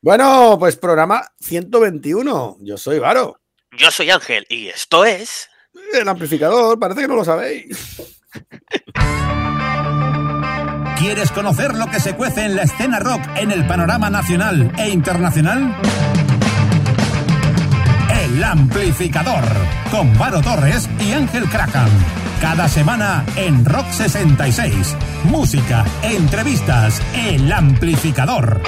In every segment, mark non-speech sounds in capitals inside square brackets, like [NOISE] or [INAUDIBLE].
Bueno, pues programa 121. Yo soy Varo. Yo soy Ángel y esto es. El amplificador, parece que no lo sabéis. ¿Quieres conocer lo que se cuece en la escena rock en el panorama nacional e internacional? El amplificador con Varo Torres y Ángel Krakan. Cada semana en Rock 66. Música, entrevistas, el amplificador.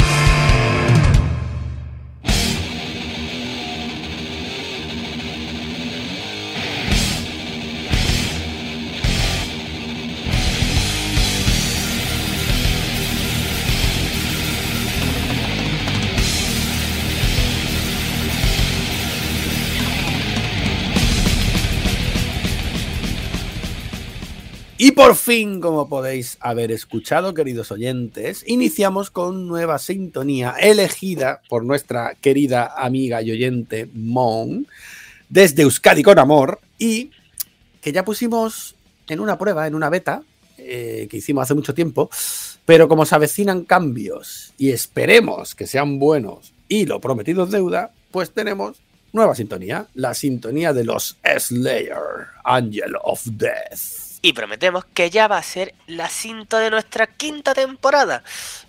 Y por fin, como podéis haber escuchado, queridos oyentes, iniciamos con nueva sintonía elegida por nuestra querida amiga y oyente Mon desde Euskadi con Amor y que ya pusimos en una prueba, en una beta eh, que hicimos hace mucho tiempo, pero como se avecinan cambios y esperemos que sean buenos y lo prometido es deuda, pues tenemos nueva sintonía, la sintonía de los Slayer, Angel of Death. Y prometemos que ya va a ser la cinta de nuestra quinta temporada.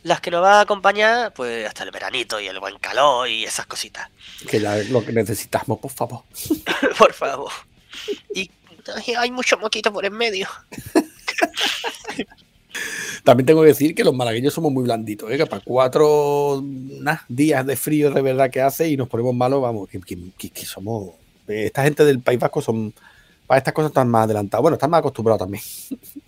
Las que nos va a acompañar, pues, hasta el veranito y el buen calor y esas cositas. Que es lo que necesitamos, por favor. [LAUGHS] por favor. Y hay mucho moquito por en medio. También tengo que decir que los malagueños somos muy blanditos, ¿eh? que para cuatro días de frío de verdad que hace y nos ponemos malos, vamos, que, que somos... Esta gente del País Vasco son para estas cosas están más adelantados. Bueno, están más acostumbrados también.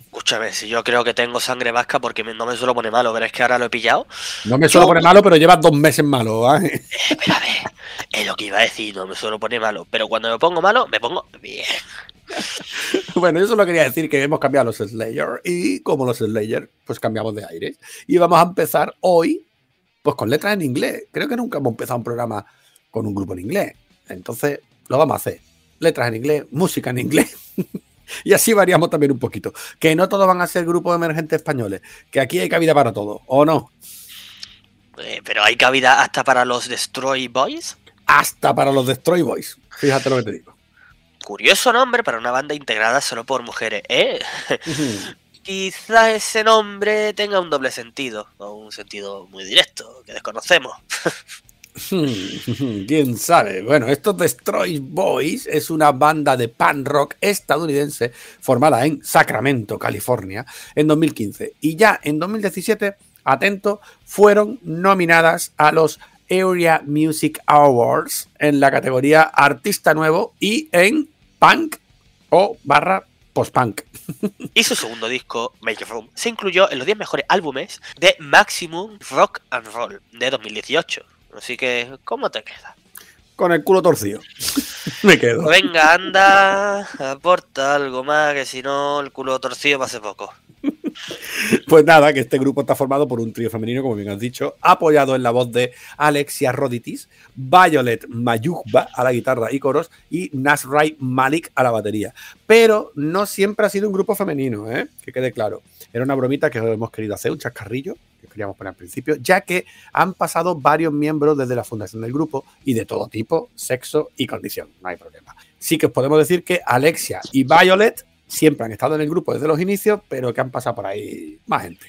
Escúchame, si yo creo que tengo sangre vasca porque no me suelo poner malo, pero es que ahora lo he pillado. No me suelo poner malo, pero llevas dos meses malo. ¿eh? eh espérame, es lo que iba a decir, no me suelo poner malo. Pero cuando me pongo malo, me pongo bien. [LAUGHS] bueno, yo solo quería decir que hemos cambiado los Slayer y como los Slayer, pues cambiamos de aire. Y vamos a empezar hoy, pues con letras en inglés. Creo que nunca hemos empezado un programa con un grupo en inglés. Entonces, lo vamos a hacer letras en inglés, música en inglés. [LAUGHS] y así variamos también un poquito. Que no todos van a ser grupos emergentes españoles, que aquí hay cabida para todo, ¿o no? Eh, pero hay cabida hasta para los Destroy Boys. Hasta para los Destroy Boys. Fíjate lo que te digo. Curioso nombre para una banda integrada solo por mujeres, ¿eh? [LAUGHS] Quizás ese nombre tenga un doble sentido, o un sentido muy directo, que desconocemos. [LAUGHS] [LAUGHS] ¿Quién sabe? Bueno, estos Destroy Boys es una banda de pan rock estadounidense formada en Sacramento, California, en 2015. Y ya en 2017, atento, fueron nominadas a los Area Music Awards en la categoría Artista Nuevo y en Punk o barra post-punk. [LAUGHS] Y su segundo disco, Make Room, se incluyó en los 10 mejores álbumes de Maximum Rock and Roll de 2018. Así que, ¿cómo te queda? Con el culo torcido. [LAUGHS] Me quedo. Venga, anda, aporta algo más, que si no, el culo torcido va a ser poco. Pues nada, que este grupo está formado por un trío femenino, como bien has dicho, apoyado en la voz de Alexia Roditis, Violet Mayugba a la guitarra y coros y Nasrai Malik a la batería. Pero no siempre ha sido un grupo femenino, ¿eh? que quede claro. Era una bromita que hemos querido hacer, un chascarrillo, que queríamos poner al principio, ya que han pasado varios miembros desde la fundación del grupo y de todo tipo, sexo y condición, no hay problema. Sí que os podemos decir que Alexia y Violet siempre han estado en el grupo desde los inicios, pero que han pasado por ahí más gente.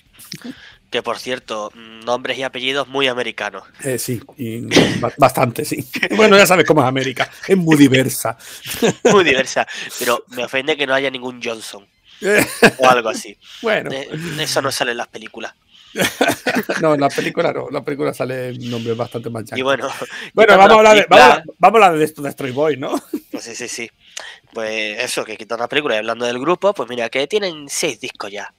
Que por cierto, nombres y apellidos muy americanos. Eh, sí, bastante, sí. Bueno, ya sabes cómo es América, es muy diversa. [LAUGHS] Muy diversa, pero me ofende que no haya ningún Johnson. [LAUGHS] o algo así. Bueno. eso no sale en las películas. [LAUGHS] no, en la película no, en la película sale un nombre bastante más Y bueno, bueno vamos, a hablar de, vamos, a, de esto de Boy, ¿no? Sí, sí, sí. Pues eso, que quitan la película y hablando del grupo, pues mira, que tienen seis discos ya.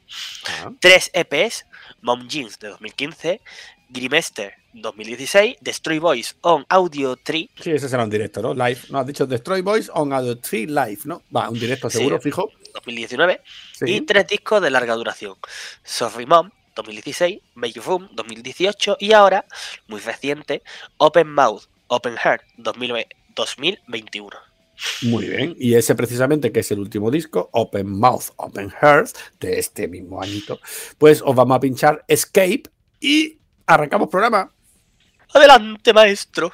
Ah. Tres EPs, Mom Jeans de 2015, Grimester 2016, Destroy Boys on Audio 3. Sí, ese será un directo, ¿no? Live. No, has dicho Destroy Boys on Audio 3 Live, ¿no? Va, un directo seguro, fijo. 2019. Y tres discos de larga duración. Sorry Mom 2016, Make Room 2018 y ahora, muy reciente, Open Mouth, Open Heart 2021. Muy bien, y ese precisamente que es el último disco, Open Mouth, Open Heart, de este mismo añito, pues os vamos a pinchar Escape y arrancamos programa. Adelante, maestro.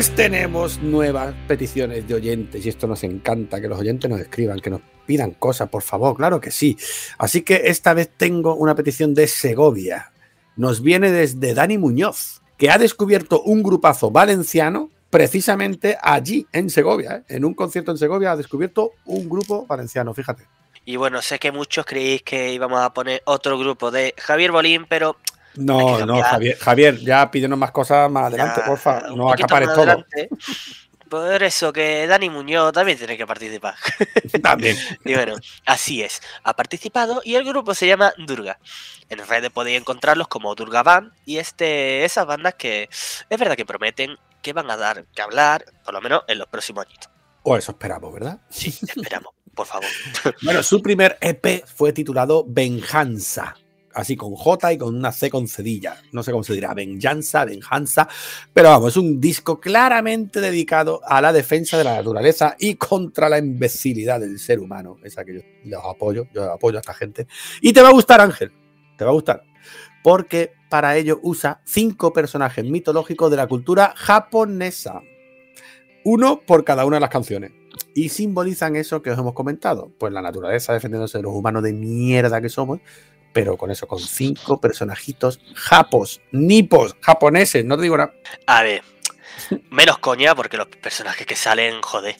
Pues tenemos nuevas peticiones de oyentes y esto nos encanta, que los oyentes nos escriban, que nos pidan cosas, por favor, claro que sí. Así que esta vez tengo una petición de Segovia. Nos viene desde Dani Muñoz, que ha descubierto un grupazo valenciano precisamente allí, en Segovia, ¿eh? en un concierto en Segovia, ha descubierto un grupo valenciano, fíjate. Y bueno, sé que muchos creéis que íbamos a poner otro grupo de Javier Bolín, pero no, no, Javier, Javier, ya pídenos más cosas más adelante, porfa. No acapares todo. Por eso que Dani Muñoz también tiene que participar. [LAUGHS] También. y bueno, así es. Ha participado y el grupo se llama Durga. En redes podéis encontrarlos como Durga Band y este, esas bandas que es verdad que prometen que van a dar que hablar, por lo menos en los próximos años. O eso esperamos, ¿verdad? Sí, esperamos, por favor. [LAUGHS] bueno, su primer EP fue titulado Venjanza así con J y con una C con cedilla. No sé cómo se dirá, venganza, venjanza. Pero vamos, es un disco claramente dedicado a la defensa de la naturaleza y contra la imbecilidad del ser humano. Esa que yo los apoyo, yo apoyo a esta gente. Y te va a gustar, Ángel, te va a gustar. Porque para ello usa cinco personajes mitológicos de la cultura japonesa. Uno por cada una de las canciones. Y simbolizan eso que os hemos comentado. Pues la naturaleza defendiéndose de los humanos de mierda que somos pero con eso, con cinco personajitos japos, nipos, japoneses, no te digo nada. A ver, menos coña, porque los personajes que salen, joder,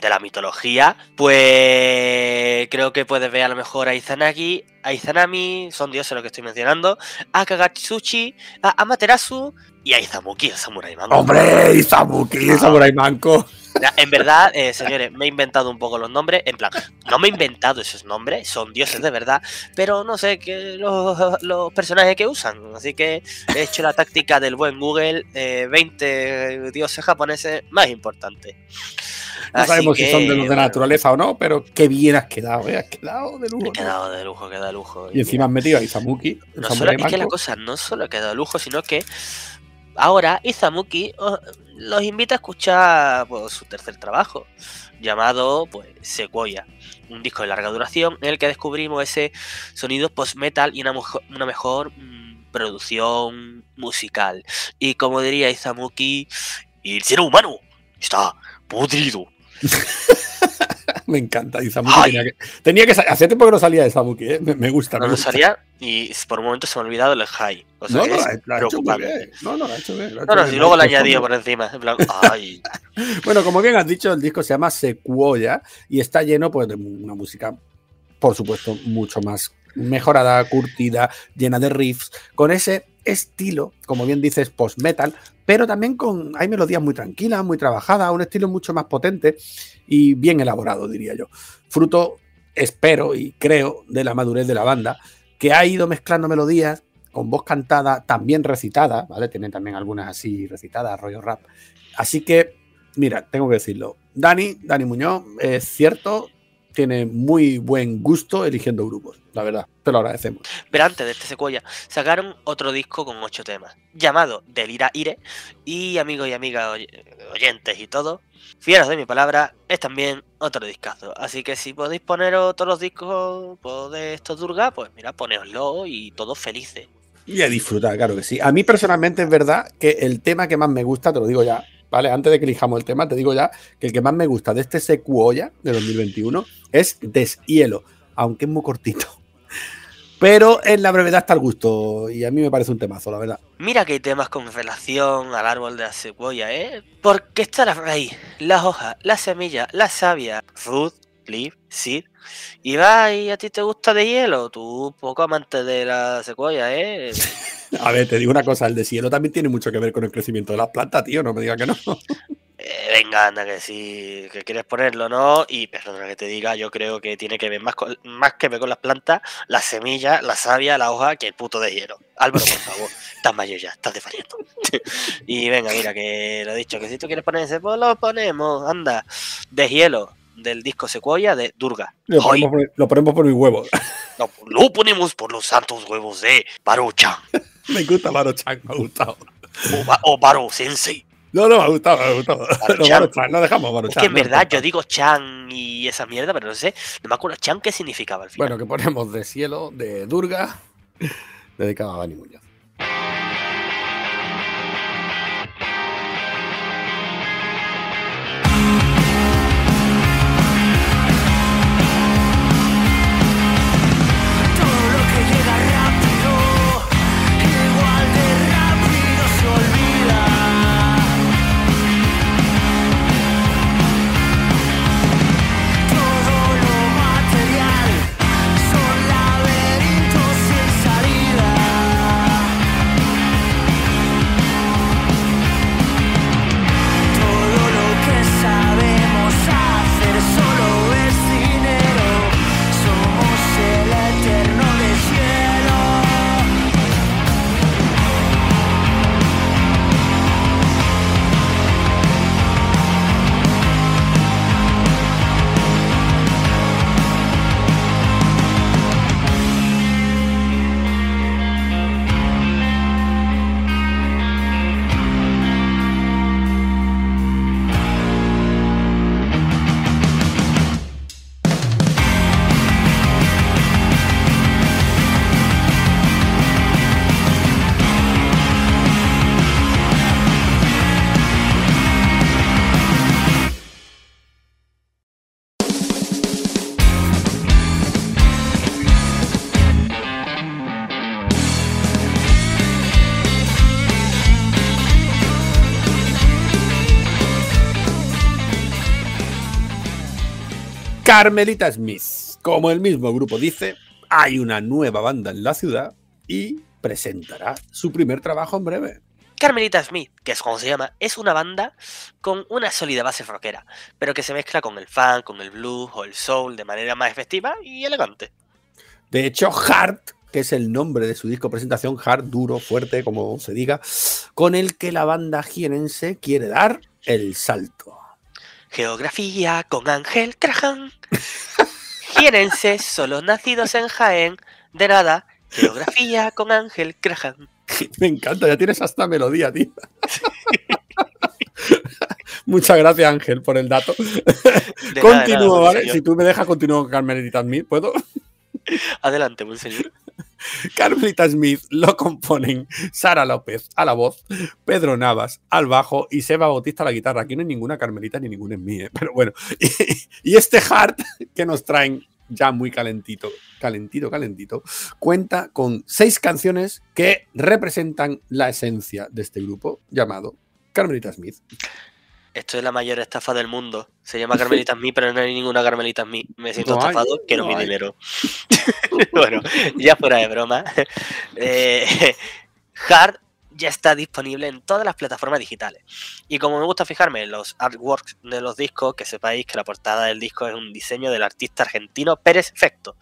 de la mitología, pues creo que puedes ver a lo mejor a Izanagi, a Izanami, son dioses los que estoy mencionando, a Kagatsuchi, a Amaterasu y a Izamuki, el Samurai Manco. ¡Hombre! Izamuki, el Samurai Manco. En verdad, eh, señores, me he inventado un poco los nombres. En plan, no me he inventado esos nombres, son dioses de verdad, pero no sé qué los, personajes que usan. Así que he hecho la táctica del buen Google: 20 eh, dioses japoneses más importantes. No sabemos si son de los de naturaleza o no, pero qué bien has quedado, ¿eh? Has quedado de lujo. Has quedado de lujo, queda de lujo. Y, encima has metido a Izamuki. No solo, es que la cosa no solo ha quedado de lujo, sino que ahora Izamuki los invita a escuchar pues, su tercer trabajo, llamado pues, Sequoia, un disco de larga duración en el que descubrimos ese sonido post-metal y una, mejor mm, producción musical. Y como diría Izamuki, el ser humano está podrido. [LAUGHS] [LAUGHS] me encanta. Izamuki tenía que, tenía que Hace tiempo que no salía de Izamuki, ¿eh? me, gusta. No, me salía y por un momento se me ha olvidado el high. no, no, la, hecho bien. No, no, la ha hecho bien. no, no, si luego la añadido por encima. ay. [LAUGHS] bueno, como bien has dicho, el disco se llama Sequoia y está lleno pues, de una música, por supuesto, mucho más mejorada, curtida, llena de riffs, con ese estilo, como bien dices, post-metal, pero también con hay melodías muy tranquilas, muy trabajadas, un estilo mucho más potente y bien elaborado, diría yo. Fruto, espero y creo, de la madurez de la banda, que ha ido mezclando melodías con voz cantada, también recitada, ¿vale? Tienen también algunas así recitadas, rollo rap. Así que, mira, tengo que decirlo. Dani, Dani Muñoz, es cierto, tiene muy buen gusto eligiendo grupos, la verdad. Te lo agradecemos. Pero antes de este secuoya, sacaron otro disco con ocho temas, llamado Delira Ire. Y amigos y amigas oyentes y todo, fieros de mi palabra, es también otro discazo. Así que si podéis poner otros discos pues, de estos Durga, pues mira, poneoslo y todos felices. Y a disfrutar, claro que sí. A mí personalmente es verdad que el tema que más me gusta, te lo digo ya, ¿vale? Antes de que elijamos el tema, te digo ya que el que más me gusta de este Secuoya de 2021 es Deshielo, aunque es muy cortito. [LAUGHS] Pero en la brevedad está el gusto y a mí me parece un temazo, la verdad. Mira que hay temas con relación al árbol de la secuoya, ¿eh? Porque está la raíz, las hojas, la semilla, la savia, root, leaf, seed. Y va, y a ti te gusta de hielo, tú poco amante de la secuoya, ¿eh? [LAUGHS] A ver, te digo una cosa, el deshielo también tiene mucho que ver con el crecimiento de las plantas, tío, no me digas que no. [LAUGHS] Eh, venga, anda, que si que quieres ponerlo, ¿no? Y perdona que te diga, yo creo que tiene que ver más, más que ver con las plantas, las semillas, la savia, la hoja, que el puto de hielo. Álvaro, por favor, [LAUGHS] estás mayor ya, estás desfallando. y venga, mira, que lo he dicho, que si tú quieres ponerse, pues lo ponemos, anda, de hielo, del disco Sequoia de Durga. Lo ponemos, por, mis huevos. [LAUGHS] lo ponemos por los santos huevos de Baruchan. [LAUGHS] me gusta Baruchan, me ha gustado. O, Baro Sensei. No, no, me ha gustado, me ha gustado. [LAUGHS] No, no dejamos Baruchan. Es que en verdad yo digo Chan y esa mierda, pero no sé, no me acuerdo Chan qué significaba al final. Bueno, que ponemos de cielo, de Durga, dedicado a Dani Muñoz. Carmelita Smith. Como el mismo grupo dice, hay una nueva banda en la ciudad y presentará su primer trabajo en breve. Carmelita Smith, que es como se llama, es una banda con una sólida base rockera, pero que se mezcla con el funk, con el blues o el soul de manera más efectiva y elegante. De hecho, Hard, que es el nombre de su disco presentación, Hard, duro, fuerte, como se diga, con el que la banda jienense quiere dar el salto. Geografía con Ángel Crajan. Jienenses, solo nacidos en Jaén. De nada, geografía con Ángel Crajan. [LAUGHS] Me encanta, ya tienes hasta melodía, tío. [LAUGHS] Muchas gracias, Ángel, por el dato. [LAUGHS] Continúo, ¿vale? Si tú me dejas, continúo con Carmelita Smith, ¿puedo? Adelante, monseñor. [LAUGHS] Carmelita Smith lo componen Sara López a la voz, Pedro Navas al bajo y Seba Bautista a la guitarra. Aquí no hay ninguna Carmelita ni ninguna en ¿eh? pero bueno. Y, este hard que nos traen ya muy calentito, calentito, calentito, cuenta con seis canciones que representan la esencia de este grupo llamado Carmelita Smith. Esto es la mayor estafa del mundo. Se llama Carmelita [LAUGHS] Smith, pero no hay ninguna Carmelita Smith. Me siento estafado, quiero mi dinero. [LAUGHS] bueno, ya fuera de broma. [LAUGHS] Eh, Hard ya está disponible en todas las plataformas digitales. Y como me gusta fijarme en los artworks de los discos, que sepáis que la portada del disco es un diseño del artista argentino Pérez Fecto,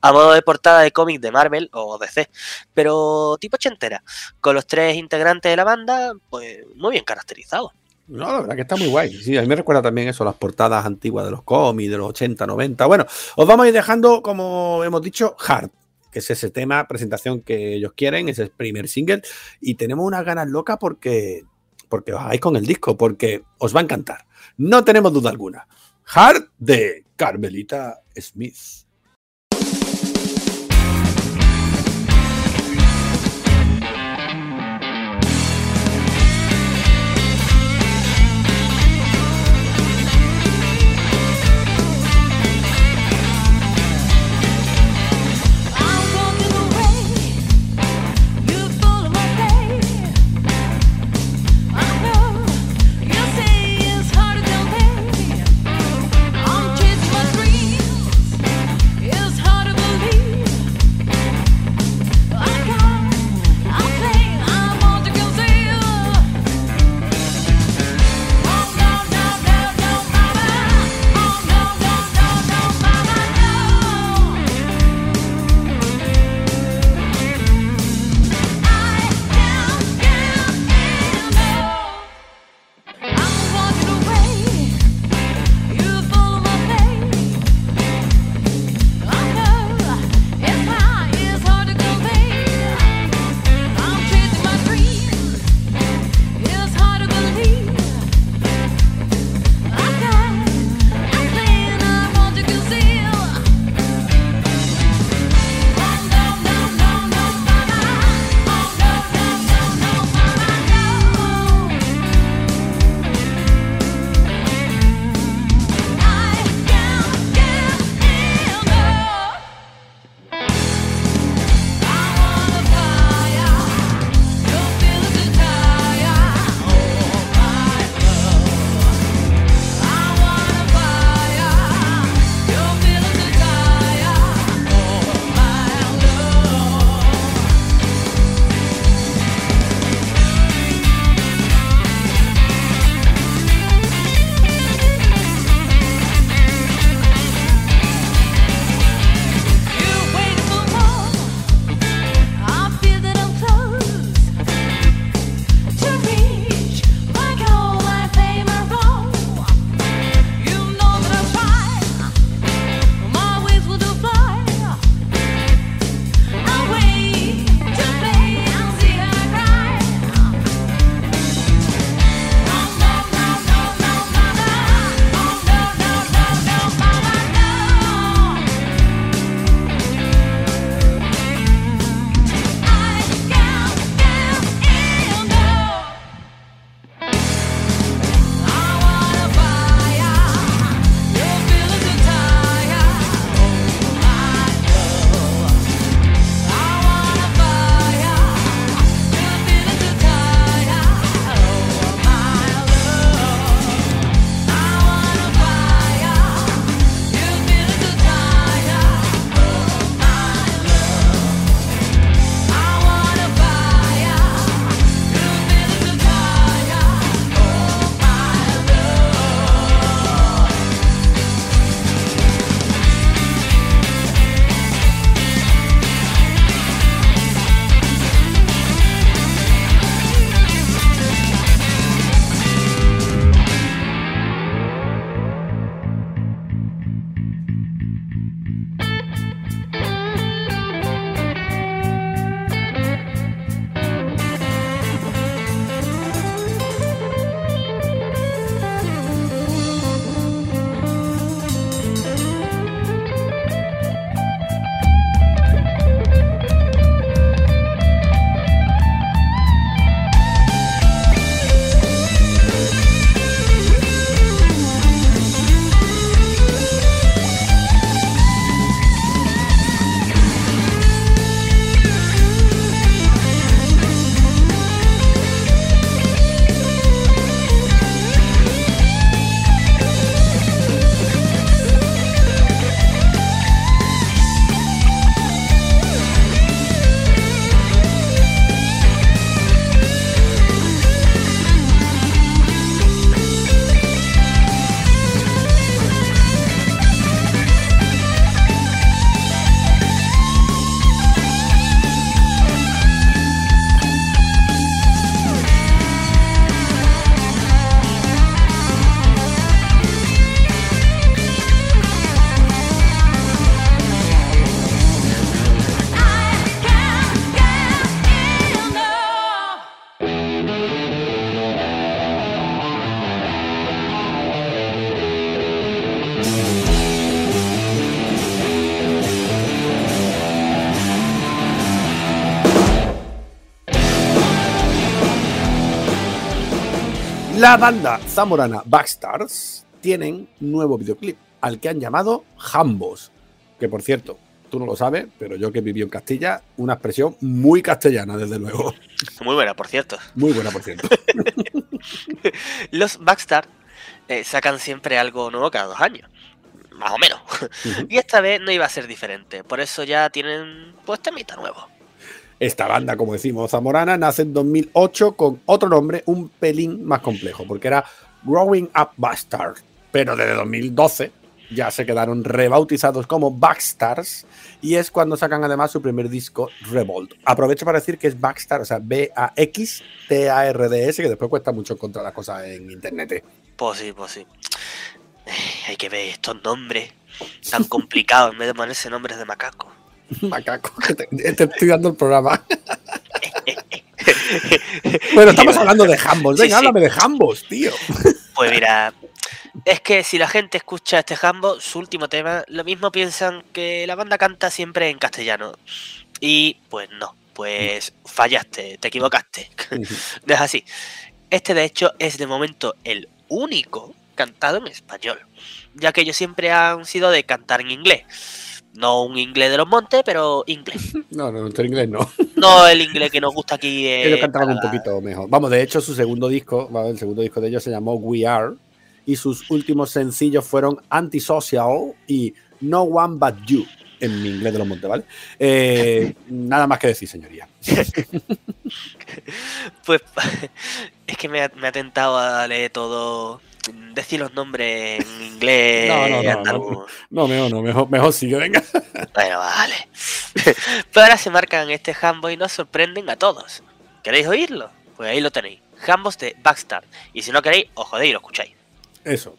a modo de portada de cómic de Marvel o DC, pero tipo ochentera, con los tres integrantes de la banda, pues muy bien caracterizados. No, la verdad que está muy guay. Sí, a mí me recuerda también eso, las portadas antiguas de los cómics, de los 80, 90. Bueno, os vamos a ir dejando, como hemos dicho, Hard, que es ese tema, presentación que ellos quieren, es el primer single. Y tenemos unas ganas locas porque, porque os hagáis con el disco, porque os va a encantar. No tenemos duda alguna. Hard de Carmelita Smith. La banda zamorana Backstars tienen nuevo videoclip al que han llamado Jambos, que por cierto, tú no lo sabes, pero yo que viví en Castilla, una expresión muy castellana, desde luego. Muy buena, por cierto. Muy buena, por cierto. [LAUGHS] Los Backstars eh, sacan siempre algo nuevo cada dos años. Más o menos. Y esta vez no iba a ser diferente. Por eso ya tienen pues temita nuevo. Esta banda, como decimos, zamorana, nace en 2008 con otro nombre un pelín más complejo, porque era Growing Up Bastard. Pero desde 2012 ya se quedaron rebautizados como Backstars y es cuando sacan además su primer disco Revolt. Aprovecho para decir que es Backstar, o sea, B-A-X-T-A-R-D-S, que después cuesta mucho encontrar las cosas en internet. Pues sí, pues sí. Hay que ver estos nombres tan complicados en vez de ponerse nombres de macaco. [LAUGHS] Macaco, te, estoy dando el programa. [LAUGHS] bueno, estamos hablando de Jambos. Venga, háblame de Jambos, tío. Pues mira, es que si la gente escucha este Jambo, su último tema, lo mismo piensan que la banda canta siempre en castellano. Y pues no, pues fallaste, te equivocaste. es así. Este de hecho es de momento el único cantado en español, ya que ellos siempre han sido de cantar en inglés. No un inglés de los montes, pero inglés. [LAUGHS] No, no, nuestro inglés no. No el inglés que nos gusta aquí. ellos cantaban un poquito mejor. Vamos, de hecho, su segundo disco, el segundo disco de ellos se llamó We Are, y sus últimos sencillos fueron Antisocial y No One But You, en mi inglés de los montes, ¿vale? Eh, [LAUGHS] nada más que decir, señoría. [LAUGHS] pues es que me ha, me ha tentado a leer todo decir los nombres en inglés. No, no, no, no, no, mejor no, mejor, mejor sigue, venga. Bueno, vale. [LAUGHS] Pero ahora se marcan este Hambo y nos sorprenden a todos. ¿Queréis oírlo? Pues ahí lo tenéis. Hambos de Backstar. Y si no queréis, os jodéis y lo escucháis. Eso.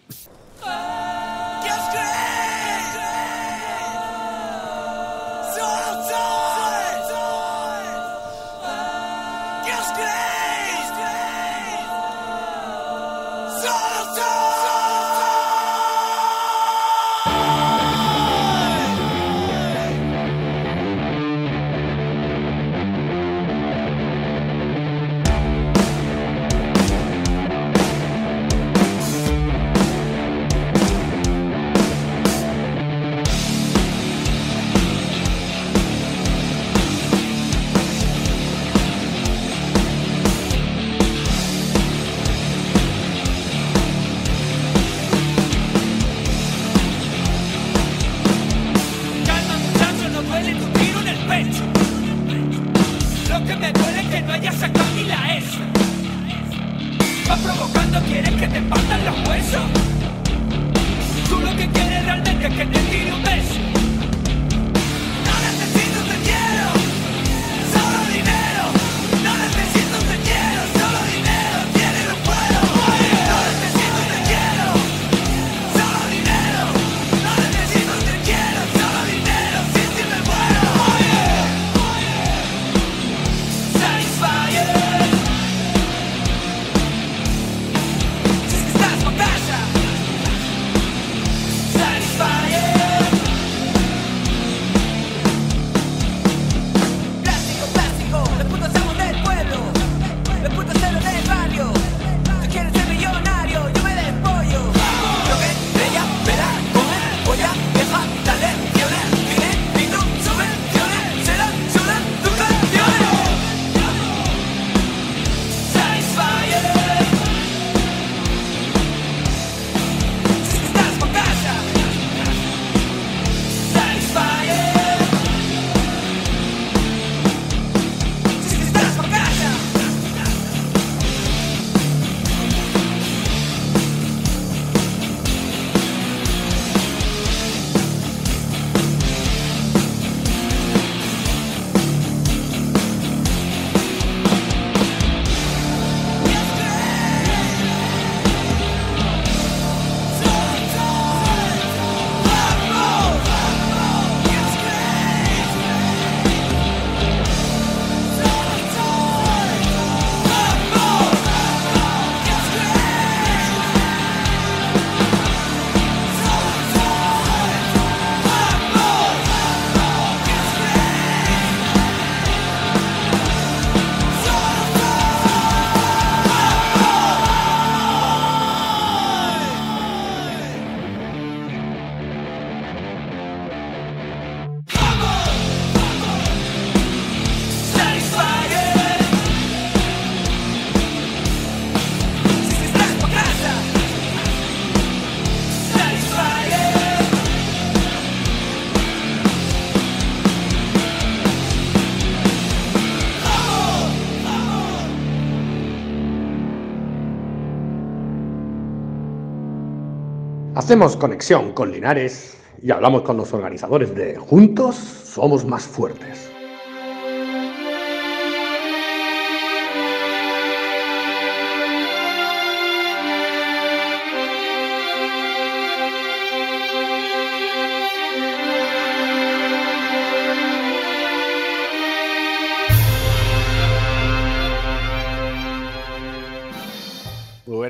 Hacemos conexión con Linares y hablamos con los organizadores de Juntos Somos Más Fuertes.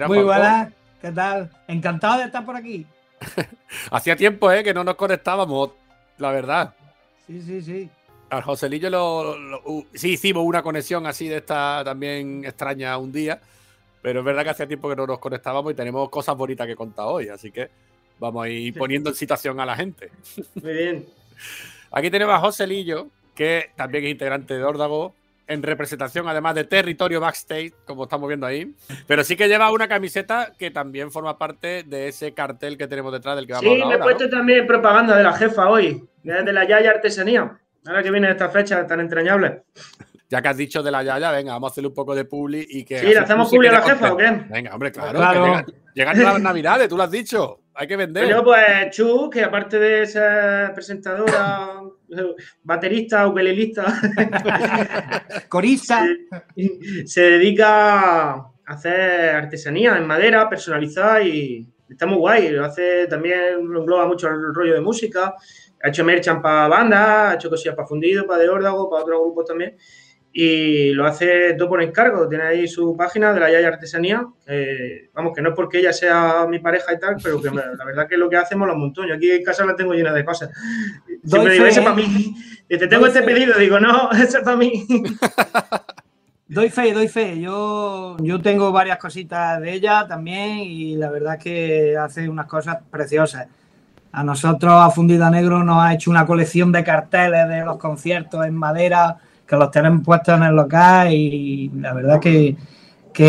Muy buenas, ¿qué tal? Encantado de estar por aquí. [LAUGHS] Hacía tiempo ¿eh? que no nos conectábamos, la verdad. Sí, sí, sí. Al Joselillo lo, sí hicimos una conexión así de esta también extraña un día, pero es verdad que hacía tiempo que no nos conectábamos y tenemos cosas bonitas que contar hoy, así que vamos a ir poniendo en situación a la gente. Muy bien. [LAUGHS] Aquí tenemos a Joselillo, que también es integrante de Órdago, en representación además de territorio backstage, como estamos viendo ahí. Pero sí que lleva una camiseta que también forma parte de ese cartel que tenemos detrás del que vamos a hablar. Sí, me he puesto también propaganda de la jefa hoy, de la Yaya Artesanía. Ahora que viene esta fecha tan entrañable. Ya que has dicho de la Yaya, venga, vamos a hacerle un poco de publi y que. Sí, ¿le hacemos publi a la jefa o qué? Venga, hombre, claro. llegan, las navidades, tú lo has dicho. Hay que vender. Pero pues Chu, que aparte de ser presentadora, [LAUGHS] baterista, ukelelista, [LAUGHS] corista, [LAUGHS] se, dedica a hacer artesanía en madera personalizada y está muy guay. Lo hace también, lo engloba mucho el rollo de música. Ha hecho merchan para bandas, ha hecho cosillas para fundido, para de órdago, para otros grupos también y lo hace todo por encargo. Tiene ahí su página de la Yaya Artesanía. vamos, que no es porque ella sea mi pareja y tal, pero que la verdad que lo que hacemos lo montón. Yo aquí en casa la tengo llena de cosas. Siempre digo, ese para mí. Y te tengo este pedido, digo, no, [LAUGHS] ese es para mí. [LAUGHS] Doy fe, doy fe. Yo, yo tengo varias cositas de ella también y la verdad que hace unas cosas preciosas. A nosotros, a Fundida Negro, nos ha hecho una colección de carteles de los conciertos en madera que los tenemos puestos en el local y la verdad que,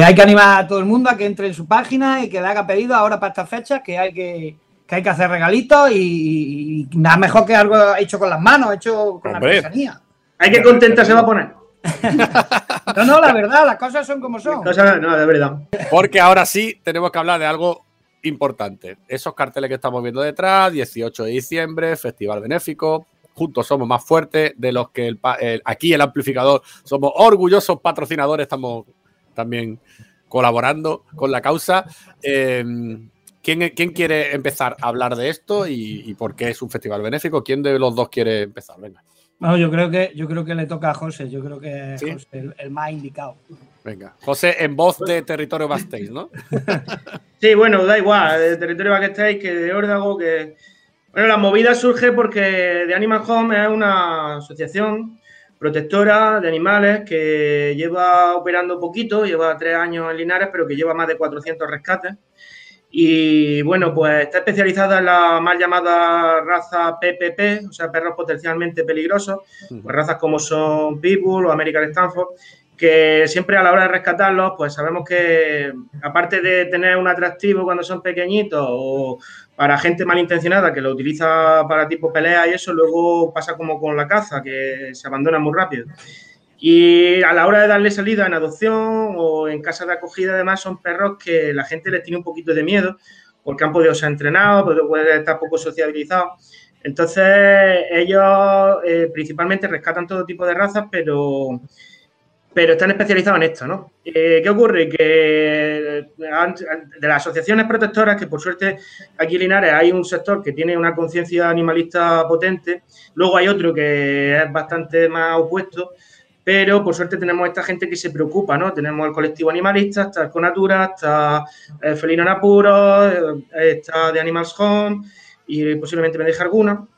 hay que animar a todo el mundo a que entre en su página y que le haga pedido ahora para estas fechas, que hay que, hay que hacer regalitos y, nada mejor que algo hecho con las manos, hecho con la artesanía. Hay que contenta se va a poner. [LAUGHS] no, no, la verdad, las cosas son como son. no, de verdad. Porque ahora sí tenemos que hablar de algo importante. Esos carteles que estamos viendo detrás, 18 de diciembre, Festival Benéfico, juntos somos más fuertes, de los que aquí el amplificador somos orgullosos patrocinadores, estamos también colaborando con la causa. Em, ¿quién, quiere empezar a hablar de esto y, por qué es un festival benéfico? ¿Quién de los dos quiere empezar? Venga. No, yo creo que yo creo que le toca a José, yo creo que es el, más indicado. Venga, José, en voz de Territorio Backstage, ¿no? [LAUGHS] sí, bueno, da igual, de Territorio Backstage que de Órdago, que bueno, la movida surge porque The Animal Home es una asociación protectora de animales que lleva operando poquito, lleva tres años en Linares, pero que lleva más de 400 rescates. Y bueno, pues está especializada en la mal llamada raza PPP, o sea, perros potencialmente peligrosos, pues razas como son Pitbull o American Stanford, que siempre a la hora de rescatarlos, pues sabemos que aparte de tener un atractivo cuando son pequeñitos o para gente malintencionada que lo utiliza para tipo pelea y eso, luego pasa como con la caza, que se abandona muy rápido. Y a la hora de darle salida en adopción o en casa de acogida, además, son perros que la gente les tiene un poquito de miedo porque han podido ser entrenados, pueden estar poco sociabilizados. Entonces, ellos eh, principalmente rescatan todo tipo de razas, pero pero están especializados en esto, ¿no? Eh, ¿Qué ocurre? Que de las asociaciones protectoras, que por suerte aquí en Linares hay un sector que tiene una conciencia animalista potente, luego hay otro que es bastante más opuesto, pero por suerte tenemos esta gente que se preocupa, ¿no? Tenemos el colectivo animalista, está el Conatura, está el Felino en Apuro, está de Animals Home y posiblemente me deje alguna.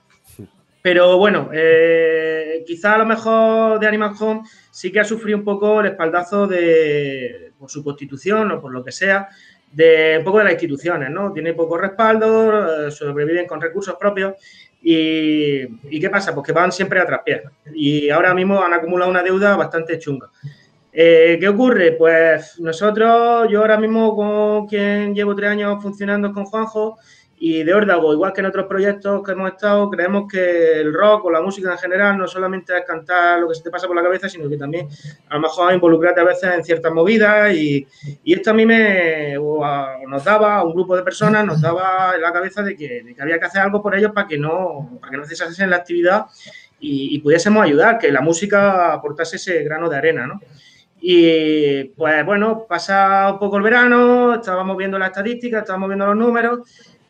Pero bueno, eh, quizá a lo mejor de Animal Home sí que ha sufrido un poco el espaldazo de, por su constitución o por lo que sea, de un poco de las instituciones, ¿no? Tiene poco respaldo, eh, sobreviven con recursos propios y, ¿qué pasa? Pues que van siempre a traspiés y ahora mismo han acumulado una deuda bastante chunga. Eh, ¿Qué ocurre? Pues nosotros, yo ahora mismo con quien llevo tres años funcionando con Juanjo, Y de órdago, igual que en otros proyectos que hemos estado, creemos que el rock o la música en general no solamente es cantar lo que se te pasa por la cabeza, sino que también a lo mejor involucrarte a veces en ciertas movidas. Y, esto a mí me nos daba, a un grupo de personas, nos daba en la cabeza de que, había que hacer algo por ellos para que no, para que no cesasen la actividad y, y, pudiésemos ayudar, que la música aportase ese grano de arena, ¿no? Y pues bueno, pasa un poco el verano, estábamos viendo las estadísticas, estábamos viendo los números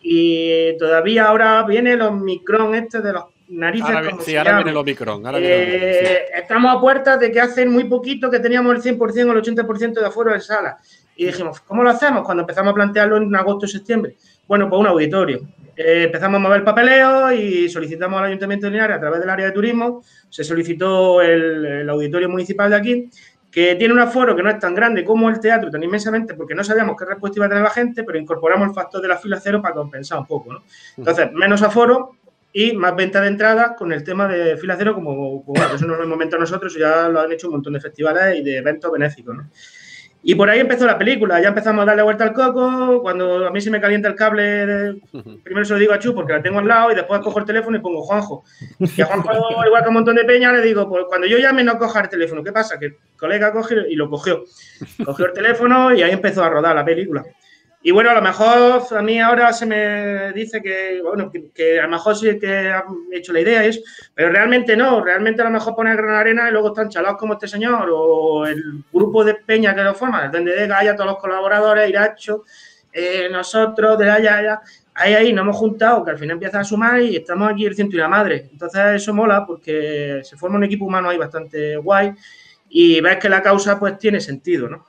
y todavía ahora viene los micrón este de los narices. Ahora, sí, ahora viene los micrón. Eh, estamos a puertas de que hace muy poquito que teníamos el 100% o el 80% de aforo en sala. Y dijimos, ¿cómo lo hacemos? Cuando empezamos a plantearlo en agosto o septiembre. Bueno, pues un auditorio. Eh, empezamos a mover papeleo y solicitamos al Ayuntamiento de Linares a través del área de turismo. Se solicitó el, el auditorio municipal de aquí que tiene un aforo que no es tan grande como el teatro, tan inmensamente, porque no sabíamos qué respuesta iba a tener la gente, pero incorporamos el factor de la fila cero para compensar un poco, ¿no? Entonces, menos aforo y más venta de entradas con el tema de fila cero, como, como bueno, eso no lo hemos inventado nosotros, ya lo han hecho un montón de festivales y de eventos benéficos, ¿no? Y por ahí empezó la película, ya empezamos a darle vuelta al coco, cuando a mí se me calienta el cable, primero se lo digo a Chu porque la tengo al lado y después cojo el teléfono y pongo Juanjo. Y a Juanjo, [LAUGHS] igual que un montón de peña, le digo, pues cuando yo llame no coja el teléfono, ¿qué pasa? Que el colega coge y lo cogió. Cogió el teléfono y ahí empezó a rodar la película. Y bueno, a lo mejor a mí ahora se me dice que, bueno, que, a lo mejor sí que han hecho la idea, es, pero realmente no, realmente a lo mejor poner gran arena y luego están chalados como este señor o el grupo de peña que lo forma, donde de Gaia, todos los colaboradores, Iracho, eh, nosotros, de la Yaya, ahí, ahí nos hemos juntado, que al final empieza a sumar y estamos aquí el ciento y la madre. Entonces eso mola porque se forma un equipo humano ahí bastante guay y ves que la causa pues tiene sentido, ¿no?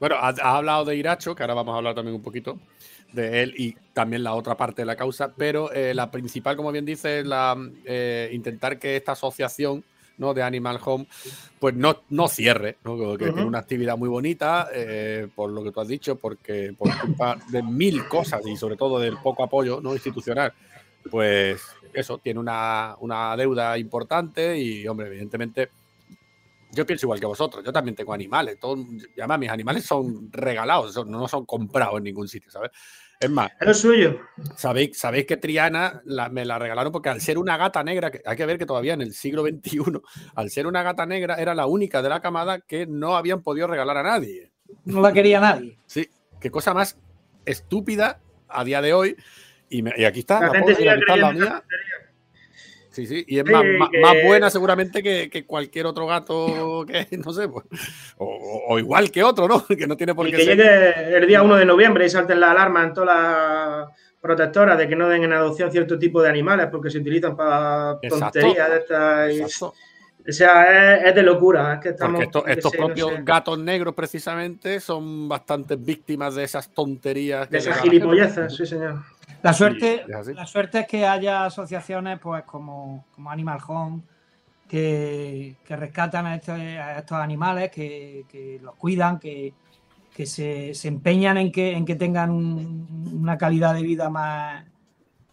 Bueno, has, hablado de Iracho, que ahora vamos a hablar también un poquito de él y también la otra parte de la causa, pero eh, la principal, como bien dice, es la, eh, intentar que esta asociación ¿no? de Animal Home pues no, no cierre, ¿no? que tiene una actividad muy bonita, eh, por lo que tú has dicho, porque por culpa de mil cosas y sobre todo del poco apoyo ¿no? institucional, pues eso, tiene una, una deuda importante y, hombre, evidentemente yo pienso igual que vosotros, yo también tengo animales, todo, además mis animales son regalados, no son comprados en ningún sitio, ¿sabes? Es más, es lo suyo. ¿sabéis, sabéis que Triana me la regalaron porque al ser una gata negra, hay que ver que todavía en el siglo XXI, al ser una gata negra, era la única de la camada que no habían podido regalar a nadie. No la quería nadie. Sí, qué cosa más estúpida a día de hoy. Y, aquí está, la, la, mía. Sí, sí, y es más, más, buena seguramente que, cualquier otro gato que, [LAUGHS] no sé, pues, o, igual que otro, ¿no? [LAUGHS] Que no tiene por y qué que llegue el día 1 de noviembre y salten la alarma en todas las protectoras de que no den en adopción cierto tipo de animales porque se utilizan para tonterías de estas. O sea, es, de locura. Es que estamos, porque estos propios gatos negros, precisamente, son bastante víctimas de esas tonterías. De esas gilipolleces, sí, señor. La suerte, la suerte es que haya asociaciones pues como, Animal Home que, rescatan a estos, animales, que, los cuidan, que, se, empeñan en que, en que tengan una calidad de vida más,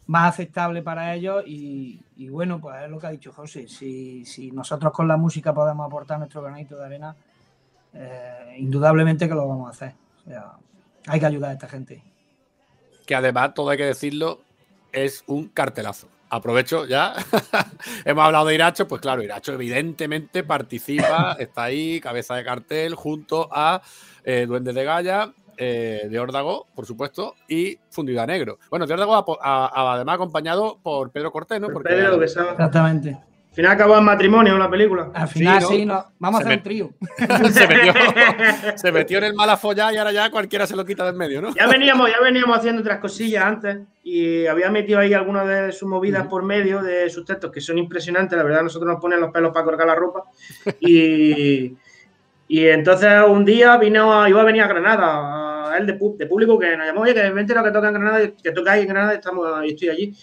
más aceptable para ellos. Y, bueno, pues es lo que ha dicho José, si, nosotros con la música podemos aportar nuestro granito de arena, eh, indudablemente que lo vamos a hacer. hay que ayudar a esta gente que además, todo hay que decirlo, es un cartelazo. Aprovecho ya. [LAUGHS] Hemos hablado de Iracho, pues claro, Iracho evidentemente participa, [COUGHS] está ahí, cabeza de cartel, junto a eh, Duende de Gaya, eh, de Órdago, por supuesto, y Fundida Negro. Bueno, de Órdago además acompañado por Pedro Cortés, ¿no? Porque, Pedro, que Exactamente. Al final acabó en matrimonio la película. Al final sí, no. vamos a hacer un trío. [LAUGHS] [LAUGHS] se, metió, en el malafollá y ahora ya cualquiera se lo quita del medio, ¿no? Ya [LAUGHS] veníamos, ya veníamos haciendo otras cosillas antes y había metido ahí algunas de sus movidas por medio de sus textos que son impresionantes. La verdad, nosotros nos ponen los pelos para colgar la ropa. Y, y entonces un día vino, iba a venir a Granada, a él de, público que nos llamó, oye, que vente lo que toca en Granada, que toca ahí en Granada, estamos, y estoy allí.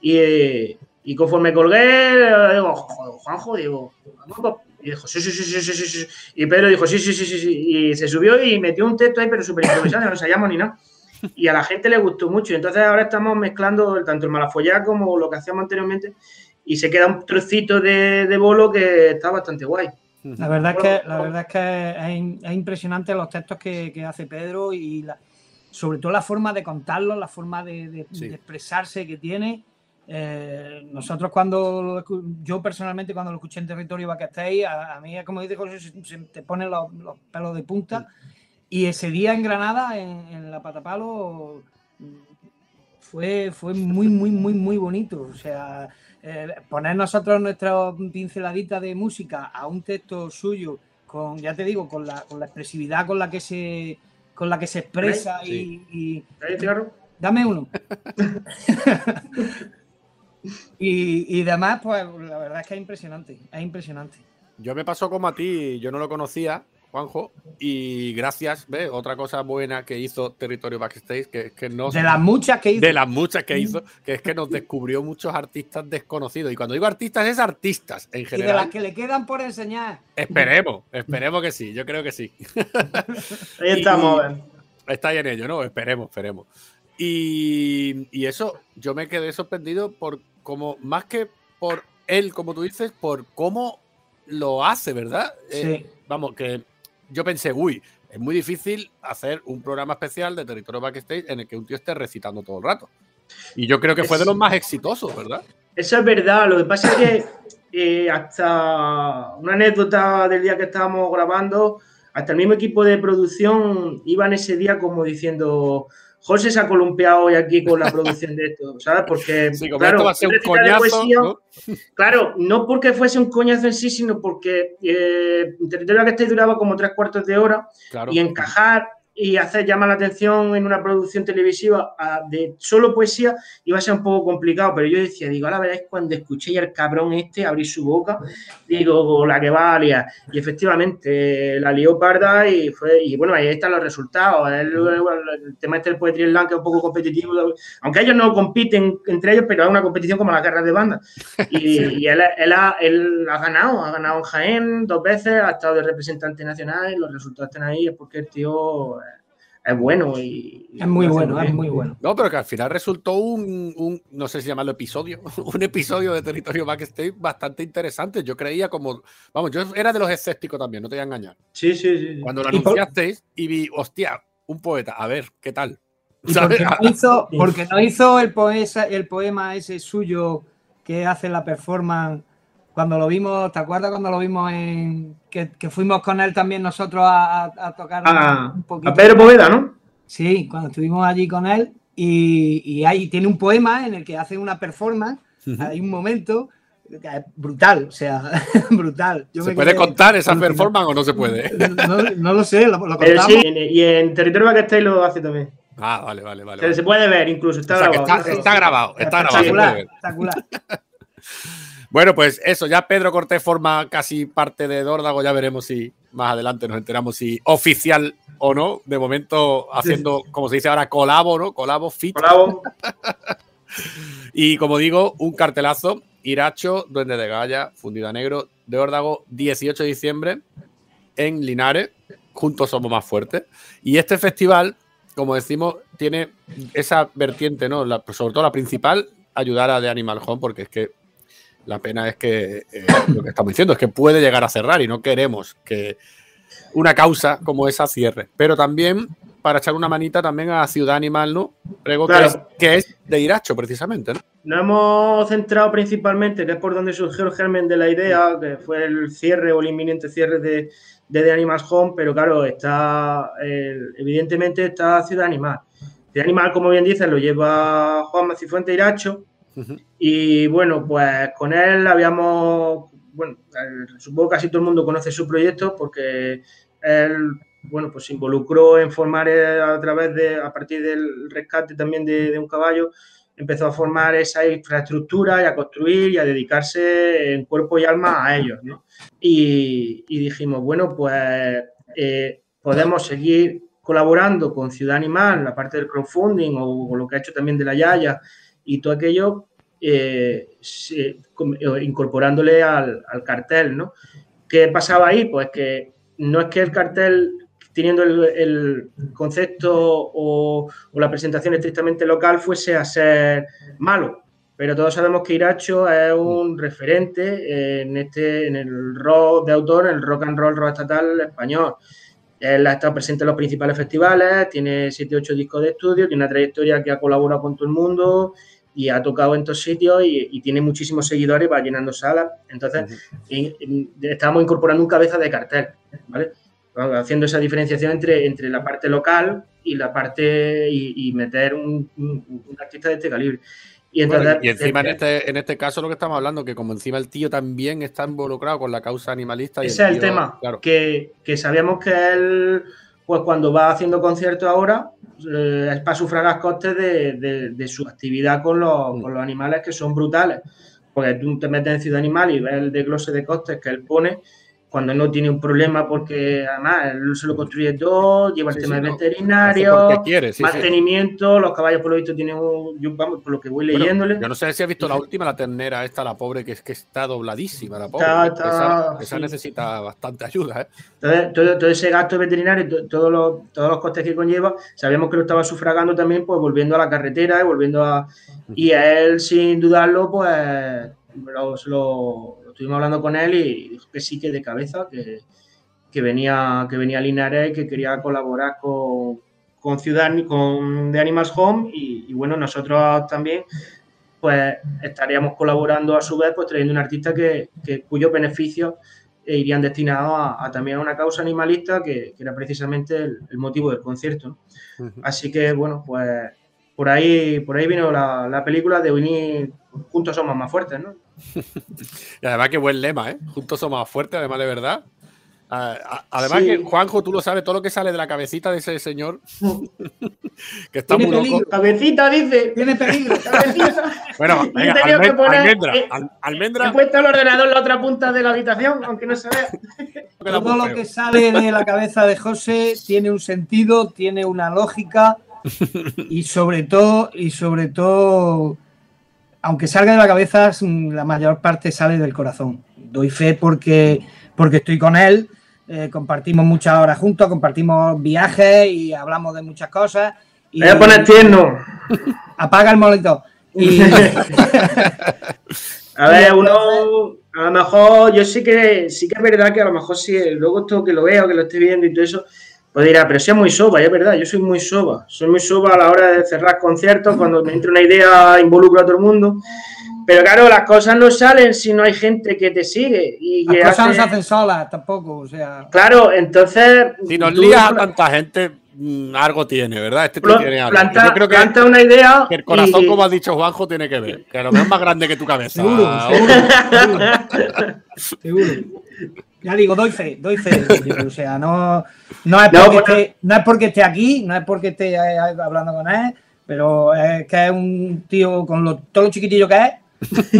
Y, y conforme colgué, digo, Juanjo, digo, y dijo, sí, sí, sí, sí, sí, sí, Y Pedro dijo, sí, sí, sí, sí, sí. Y se subió y metió un texto ahí, pero súper improvisado, no ensayamos ni nada. Y a la gente le gustó mucho. Y entonces ahora estamos mezclando tanto el malafollá como lo que hacíamos anteriormente. Y se queda un trocito de, de bolo que está bastante guay. La verdad es que, la verdad es, que es, impresionante los textos que, que hace Pedro y la, sobre todo la forma de contarlo, la forma de, expresarse que tiene. Eh, nosotros cuando, yo personalmente cuando lo escuché en territorio Backstage, a, a mí, como dice José, se, te ponen los, pelos de punta. Y ese día en Granada, en, la Patapalo, fue, fue muy, muy, muy, muy bonito. O sea, eh, poner nosotros nuestra pinceladita de música a un texto suyo, con, ya te digo, con la, con la expresividad con la que se, con la que se expresa y, Dame uno. [LAUGHS] y, y demás, pues la verdad es que es impresionante, es impresionante. Yo me pasó como a ti, yo no lo conocía Juanjo. Y gracias, ¿ves? Otra cosa buena que hizo Territorio Backstage, que es que nos. De las muchas que hizo. De las muchas que hizo, que es que nos descubrió muchos artistas desconocidos. Y cuando digo artistas, es artistas en general. Y de las que le quedan por enseñar. Esperemos, esperemos que sí, yo creo que sí. [LAUGHS] Ahí estamos, Está ahí en ello, ¿no? Esperemos, esperemos. Y, y eso, yo me quedé sorprendido por como, más que por él, como tú dices, por cómo lo hace, ¿verdad? Sí. Eh, vamos, que yo pensé, uy, es muy difícil hacer un programa especial de Territorio Backstage en el que un tío esté recitando todo el rato. Y yo creo que fue de los más exitosos, ¿verdad? Eso es verdad. Lo que pasa es que eh, hasta una anécdota del día que estábamos grabando, hasta el mismo equipo de producción iban ese día como diciendo, José se ha columpiado hoy aquí con la producción de esto, ¿sabes? Porque, claro, va a ser un coñazo, ¿no? claro, no porque fuese un coñazo en sí, sino porque eh, territorio que este duraba como tres cuartos de hora y encajar y hacer llamar la atención en una producción televisiva de solo poesía iba a ser un poco complicado, pero yo decía, digo, a la verdad es cuando escuché al cabrón este abrir su boca, digo, la que va a liar. Y efectivamente, la lió parda y fue, y bueno, ahí están los resultados. El, tema este del Poetry Slam que es un poco competitivo, aunque ellos no compiten entre ellos, pero es una competición como las guerras de banda. Y, [LAUGHS] él, él, ha, él, ha, ganado, ha ganado en Jaén dos veces, ha estado de representante nacional y los resultados están ahí, es porque el tío es bueno y... Es muy bueno, es muy bueno. No, pero que al final resultó un, no sé si llamarlo episodio, [LAUGHS] un episodio de Territorio Backstage bastante interesante. Yo creía como, vamos, yo era de los escépticos también, no te voy a engañar. Sí, sí, sí. Cuando lo anunciasteis y vi, hostia, un poeta, a ver, ¿qué tal? Porque [LAUGHS] no, hizo, [LAUGHS] porque no hizo el, poesa, el poema ese suyo que hace la performance cuando lo vimos, ¿te acuerdas cuando lo vimos en que, fuimos con él también nosotros a, tocar ah, un poquito? A Pedro Poveda, ¿no? Sí, cuando estuvimos allí con él y, ahí tiene un poema en el que hace una performance, hay un momento brutal, o sea, [LAUGHS] brutal. ¿Se puede contar esa performance o no se puede? [LAUGHS] No, lo sé, lo, lo contamos. Sí, y en Territorio Backstage lo hace también. Ah, vale, vale, vale. Se, puede ver incluso, está grabado. Está, grabado, está grabado. Espectacular, espectacular. [LAUGHS] Bueno, pues eso, ya Pedro Cortés forma casi parte de Dórdago, ya veremos si más adelante nos enteramos si oficial o no. De momento haciendo, como se dice ahora, colabo, ¿no? Colabo fit. Colabo. [LAUGHS] y como digo, un cartelazo, Iracho, Duende de Galla, Fundida Negro, de Órdago, 18 de diciembre, en Linares, juntos somos más fuertes. Y este festival, como decimos, tiene esa vertiente, ¿no? sobre todo la principal, ayudar a The Animal Home, porque es que la pena es que eh, [COUGHS] lo que estamos diciendo es que puede llegar a cerrar y no queremos que una causa como esa cierre. Pero también para echar una manita también a Ciudad Animal, ¿no? Prego que, es, de Iracho, precisamente, ¿no? Nos hemos centrado principalmente, que es por donde surgió el germen de la idea, que fue el cierre o el inminente cierre de, de The Animals Home, pero claro, está, evidentemente está Ciudad Animal. Ciudad Animal, como bien dices, lo lleva Juan Macifuente Iracho, y bueno, pues con él habíamos, bueno, supongo que casi todo el mundo conoce su proyecto porque él, bueno, pues se involucró en formar eh, a través de, a partir del rescate también de, un caballo, empezó a formar esa infraestructura y a construir y a dedicarse en cuerpo y alma a ellos, ¿no? Y, dijimos, bueno, pues eh, podemos seguir colaborando con Ciudad Animal, la parte del crowdfunding o, o lo que ha hecho también de la Yaya y todo aquello eh, incorporándole al, cartel, ¿no? ¿Qué pasaba ahí? Pues que no es que el cartel, teniendo el, concepto o, la presentación estrictamente local, fuese a ser malo, pero todos sabemos que Iracho es un referente en este en el rock de autor, el rock and roll rock estatal español. Él ha estado presente en los principales festivales, tiene 7 8 discos de estudio, tiene una trayectoria que ha colaborado con todo el mundo y ha tocado en estos sitios y, tiene muchísimos seguidores, va llenando salas. Entonces, estamos incorporando un cabeza de cartel, ¿vale? Haciendo esa diferenciación entre, entre la parte local y la parte y, meter un, artista de este calibre. Y, entonces, y encima en este, en este caso lo que estamos hablando, que como encima el tío también está involucrado con la causa animalista. ese es el tema, que, que sabíamos que él, pues cuando va haciendo conciertos ahora, eh, es para sufragar costes de, su actividad con los, con los, animales que son brutales. Porque tú te metes en Ciudad Animal y ves el desglose de costes que él pone cuando no tiene un problema porque además se lo construye todo, lleva el tema veterinario, mantenimiento, los caballos por lo visto tienen un, yo, vamos, por lo que voy leyéndole. Yo no sé si has visto la última, la ternera esta, la pobre, que es que está dobladísima, la pobre. esa, necesita bastante ayuda. ¿eh? Entonces, todo, ese gasto veterinario, todos los, todos los costes que conlleva, sabíamos que lo estaba sufragando también, pues volviendo a la carretera y volviendo a... Y a él, sin dudarlo, pues lo estuvimos hablando con él y dijo que sí, que de cabeza, que, que venía, que venía a Linares, que quería colaborar con, con Ciudad, con The Animals Home y, bueno, nosotros también pues estaríamos colaborando a su vez, pues trayendo un artista que, que cuyos beneficios irían destinados a, también a una causa animalista que, era precisamente el, motivo del concierto. Así que bueno, pues por ahí, por ahí vino la, la película de unir Juntos somos más fuertes, ¿no? [LAUGHS] y además, qué buen lema, ¿eh? Juntos somos más fuertes, además de verdad. Además que Juanjo, tú lo sabes, todo lo que sale de la cabecita de ese señor, [LAUGHS] que está muy loco. Cabecita dice, tiene peligro, cabecita. [LAUGHS] bueno, venga, almendra, almendra, eh, almendra. He puesto el ordenador en la otra punta de la habitación, aunque no se vea. todo lo que sale de la cabeza de José tiene un sentido, tiene una lógica y sobre todo, y sobre todo aunque salga de la cabeza, la mayor parte sale del corazón. Doy fe porque, porque estoy con él, eh, compartimos muchas horas juntos, compartimos viajes y hablamos de muchas cosas. Y, Voy a poner tierno. [LAUGHS] Apaga el monitor. [LAUGHS] a ver, uno, a lo mejor, yo sí que sí que es verdad que a lo mejor si luego esto que lo veo, que lo esté viendo y todo eso, pues dirá, pero si es muy soba, y es verdad, yo soy muy soba, soy muy soba a la hora de cerrar conciertos, cuando me entra una idea involucro a todo el mundo. Pero claro, las cosas no salen si no hay gente que te sigue. Y las cosas no se hacen solas tampoco, o sea. Claro, entonces. Si nos lías a tanta gente, mm, algo tiene, ¿verdad? Este tiene algo. Planta, yo creo que planta una idea. Que el corazón, como ha dicho Juanjo, tiene que ver. Que lo es más grande que tu cabeza. Seguro, seguro. seguro. [LAUGHS] Ya digo, doy fe, doy fe. [LAUGHS] o sea, no, no, es porque esté, no es porque esté aquí, no es porque esté hablando con él, pero es que es un tío con lo, todo lo chiquitillo que es,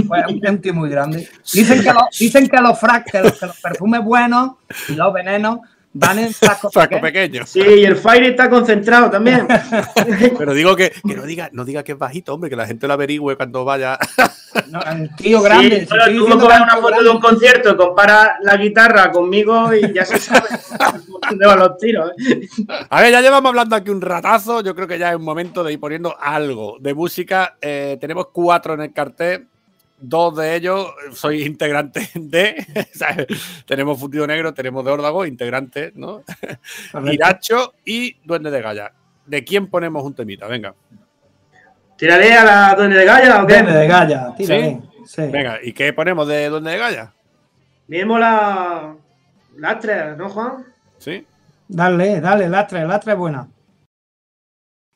pues es un tío muy grande. [LAUGHS] Dicen que, dicen que los frac, que los, que los perfumes buenos y los venenos Van en sacos [LAUGHS] pequeños. Sí, y el Fire está concentrado también. [LAUGHS] Pero digo que, que, no, diga, no diga que es bajito, hombre, que la gente lo averigüe cuando vaya. [LAUGHS] No, tío grande. Sí, tú me una foto de un concierto, compara la guitarra conmigo y ya se sabe dónde van los tiros. ¿eh? A ver, ya llevamos hablando aquí un ratazo. Yo creo que ya es un momento de ir poniendo algo de música. Eh, tenemos cuatro en el cartel dos de ellos soy integrante [LAUGHS] de, [LAUGHS] tenemos Fundido Negro, tenemos de Órdago, integrante, ¿no? [LAUGHS] Iracho y Duende de Gaya. ¿De quién ponemos un temita? Venga. ¿Tiraré a la Duende de Gaya o qué? Duende de Gaya, ¿Sí? ¿Sí? Venga, ¿y qué ponemos de Duende de Gaya? Mismo la Lastre, ¿no, Juan? Sí. Dale, dale, Lastre, Lastre es buena.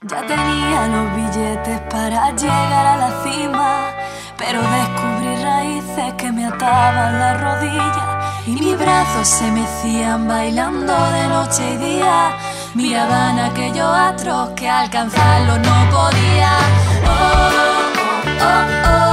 Ya tenía los billetes para llegar a la cima pero descubrí raíces que me ataban la rodilla y mis brazos se mecían bailando de noche y día. Miraban aquellos astros que alcanzarlo no podía. oh, oh, oh.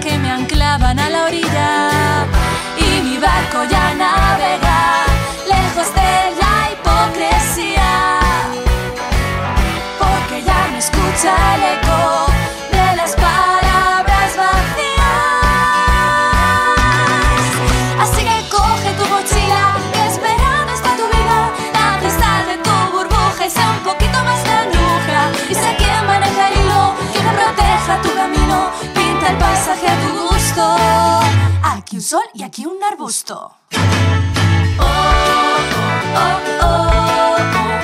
Que me anclaban a la orilla. Y mi barco ya navega, lejos de la hipocresía. Porque ya me escucha el eco el paisaje a tu gusto. Aquí un sol y aquí un arbusto. Oh, oh, oh, si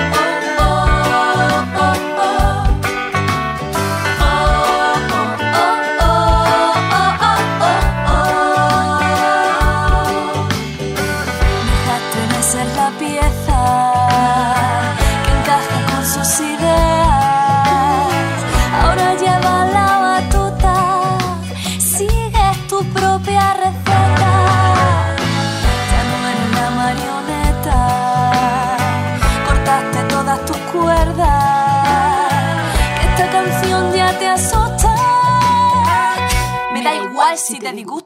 te disgusta.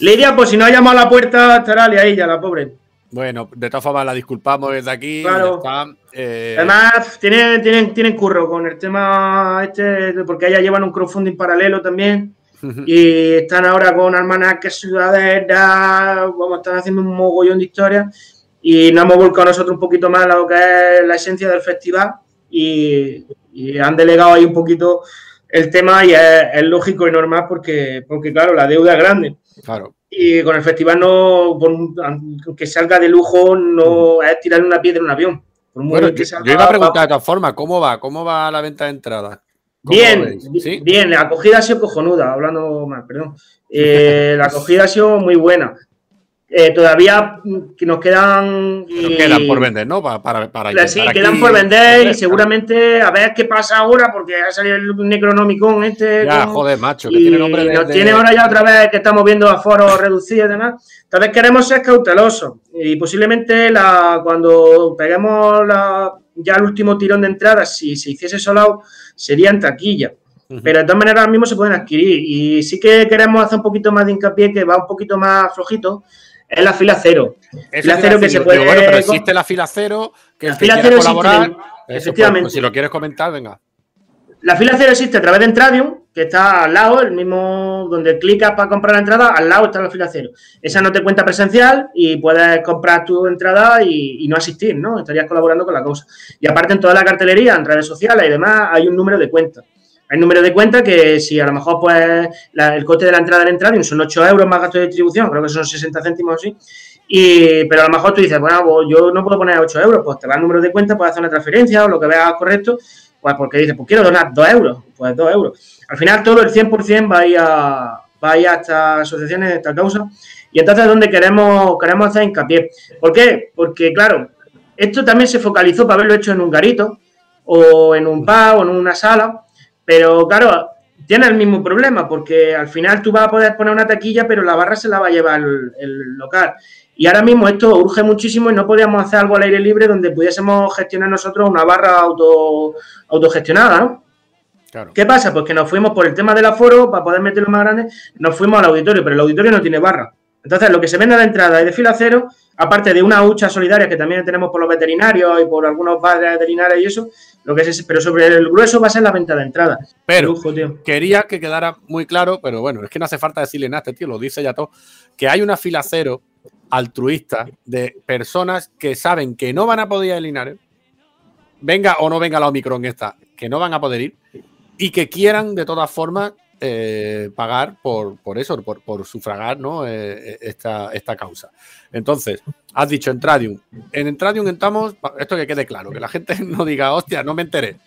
Lidia, pues si no ha llamado a la puerta, estará ahí ya, la pobre. Bueno, de todas formas la disculpamos desde aquí. Claro. Eh, Además, tienen, tienen, tienen curro con el tema este, porque ellas llevan un crowdfunding paralelo también. y están ahora con que Ciudadera, vamos, están haciendo un mogollón de historias. Y nos hemos volcado nosotros un poquito más a lo que es la esencia del festival. Y, han delegado ahí un poquito el tema y es, lógico y normal porque, porque, claro, la deuda es grande. Claro. Y con el festival no, aunque salga de lujo, no es tirar una piedra en un avión bueno, yo, iba a preguntar de todas formas, ¿cómo va? ¿Cómo va la venta de entradas? Bien, bien, la acogida ha sido cojonuda, hablando mal, perdón. [LAUGHS] Eh, la acogida ha sido muy buena. Eh, todavía nos quedan. quedan por vender, ¿no? Para, para, sí, quedan por vender y seguramente a ver qué pasa ahora, porque ha salido el Necronomicon este. Ya, joder, macho, que tiene nombre de, Nos tiene ahora ya otra vez que estamos viendo aforos reducidos y demás. Tal vez queremos ser cautelosos y posiblemente la, cuando peguemos la, ya el último tirón de entradas, si se hiciese solado, sería en taquilla. Pero de todas maneras ahora mismo se pueden adquirir. Y sí que queremos hacer un poquito más de hincapié, que va un poquito más flojito, es la fila cero. la cero que se puede. bueno, pero existe la fila cero. Que la fila cero colaborar, existe, pues, efectivamente. Pues, si lo quieres comentar, venga. La fila cero existe a través de Entradium, que está al lado, el mismo donde clicas para comprar la entrada, al lado está la fila cero. Esa no te cuenta presencial y puedes comprar tu entrada y, y no asistir, ¿no? Estarías colaborando con la cosa. Y aparte en toda la cartelería, en redes sociales y demás, hay un número de cuenta. Hay número de cuenta que si a lo mejor pues el coste de la entrada en entrada son 8 euros más gasto de distribución, creo que son 60 céntimos así. Y, pero a lo mejor tú dices, bueno, pues yo no puedo poner 8 euros, pues te va el número de cuenta, puedes hacer una transferencia o lo que veas correcto, pues porque dices, pues quiero donar 2 euros, pues 2 euros. Al final todo el 100% va a ir a, va a, ir a estas asociaciones, a esta causa. Y entonces es donde queremos, queremos hacer hincapié. ¿Por qué? Porque, claro, esto también se focalizó para haberlo hecho en un garito o en un pub o en una sala pero claro, tiene el mismo problema, porque al final tú vas a poder poner una taquilla, pero la barra se la va a llevar el, local. Y ahora mismo esto urge muchísimo y no podíamos hacer algo al aire libre donde pudiésemos gestionar nosotros una barra auto, autogestionada, ¿no? Claro. ¿Qué pasa? Pues que nos fuimos por el tema del aforo, para poder meterlo más grande, nos fuimos al auditorio, pero el auditorio no tiene barra. Entonces, lo que se vende a la entrada es de fila cero, aparte de una hucha solidaria que también tenemos por los veterinarios y por algunos padres veterinarios y eso, lo que es, pero sobre el grueso va a ser la venta de entrada. Pero quería que quedara muy claro, pero bueno, es que no hace falta decirle nada, este tío lo dice ya todo, que hay una fila cero altruista de personas que saben que no van a poder ir a Linares, venga o no venga la Omicron esta, que no van a poder ir y que quieran de todas formas eh, pagar por, por eso, por, por sufragar ¿no? Eh, eh, esta, esta causa. Entonces, has dicho Entradium. En Entradium estamos, esto que quede claro, que la gente [LAUGHS] no diga, hostia, no me enteré.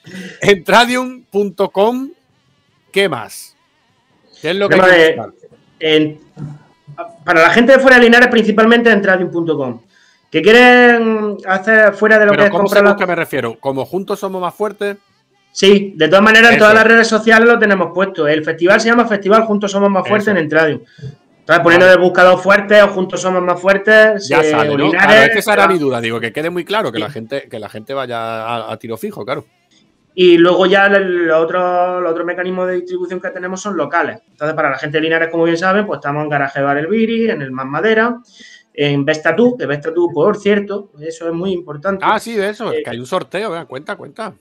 Entradium.com, ¿qué más? ¿Qué es lo que en, Para la gente de fuera de Linares, principalmente Entradium.com. Que quieren hacer fuera de lo que es comprar. ¿Cómo me refiero? ¿Como juntos somos más fuertes? Sí, de todas maneras, en todas las redes sociales lo tenemos puesto. El festival se llama Festival Juntos Somos Más Fuertes en Entradio. Estás poniendo el buscador fuerte o Juntos Somos Más Fuertes. Ya sale, ¿no? Claro, es que esa era mi duda. Digo, que quede muy claro, que la gente, que la gente vaya a, tiro fijo, claro. Y luego ya el otro, otro mecanismo de distribución que tenemos son locales. Entonces, para la gente de Linares, como bien saben, pues estamos en Garaje Bar El Viri, en el Más Madera, en Vestatú, que Vestatú, por cierto, eso es muy importante. Ah, sí, de eso, eh, que hay un sorteo, vean, cuenta, cuenta.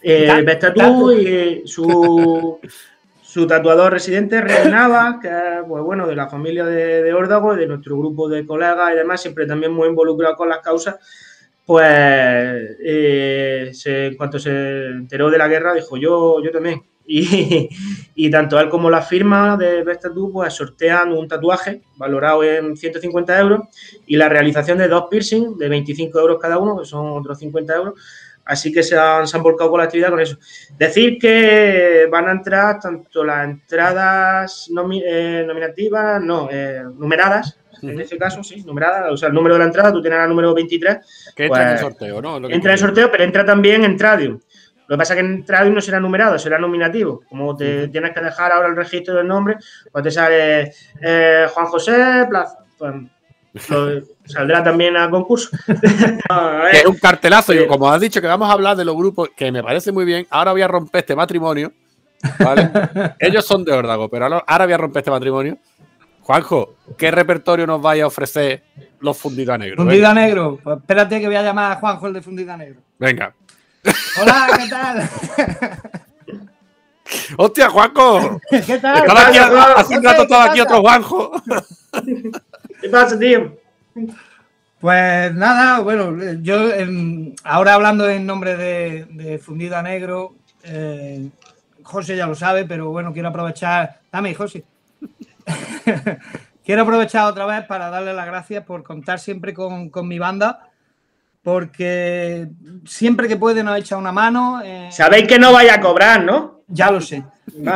Eh, Vestatú y su, [LAUGHS] su tatuador residente, Nava, que es pues, bueno, de la familia de, de Órdago, de nuestro grupo de colegas y demás, siempre también muy involucrado con las causas pues eh, en cuanto se enteró de la guerra dijo yo, yo también. [LAUGHS] Y, tanto él como la firma de Best pues sortean un tatuaje valorado en 150 euros y la realización de dos piercing de 25 euros cada uno, que son otros 50 euros. Así que se han, se han volcado con la actividad con eso. Decir que van a entrar tanto las entradas eh, nominativas, no, eh, numeradas, en este caso, sí, numerada, o sea, el número de la entrada, tú tienes el número 23. Que entra en el pues, sorteo, ¿no? entra en el sorteo, pero entra también en Tradium. Lo que pasa es que en Tradium no será numerado, será nominativo. Como te tienes que dejar ahora el registro del nombre, pues te sale eh, Juan José Plaza. Pues, saldrá también a concurso. [LAUGHS] es un cartelazo. Y como has dicho que vamos a hablar de los grupos, que me parece muy bien, ahora voy a romper este matrimonio. ¿vale? [LAUGHS] Ellos son de Órdago, pero ahora voy a romper este matrimonio Juanjo, ¿qué repertorio nos vaya a ofrecer los Fundida Negro? Fundida Negro. Pues espérate que voy a llamar a Juanjo el de Fundida Negro. Venga. Hola, [LAUGHS] ¿qué tal? ¡Hostia, Juanjo! ¿Qué tal? Estaba aquí, hace un rato estaba aquí otro Juanjo. ¿Qué pasa, tío? Pues nada, bueno, yo ahora hablando en nombre de, Fundida Negro, eh, José ya lo sabe, pero bueno, quiero aprovechar. Dame, José. [LAUGHS] Quiero aprovechar otra vez para darle las gracias por contar siempre con, mi banda, porque siempre que puede nos echa una mano. Eh, Sabéis que no vaya a cobrar, ¿no? Ya lo sé.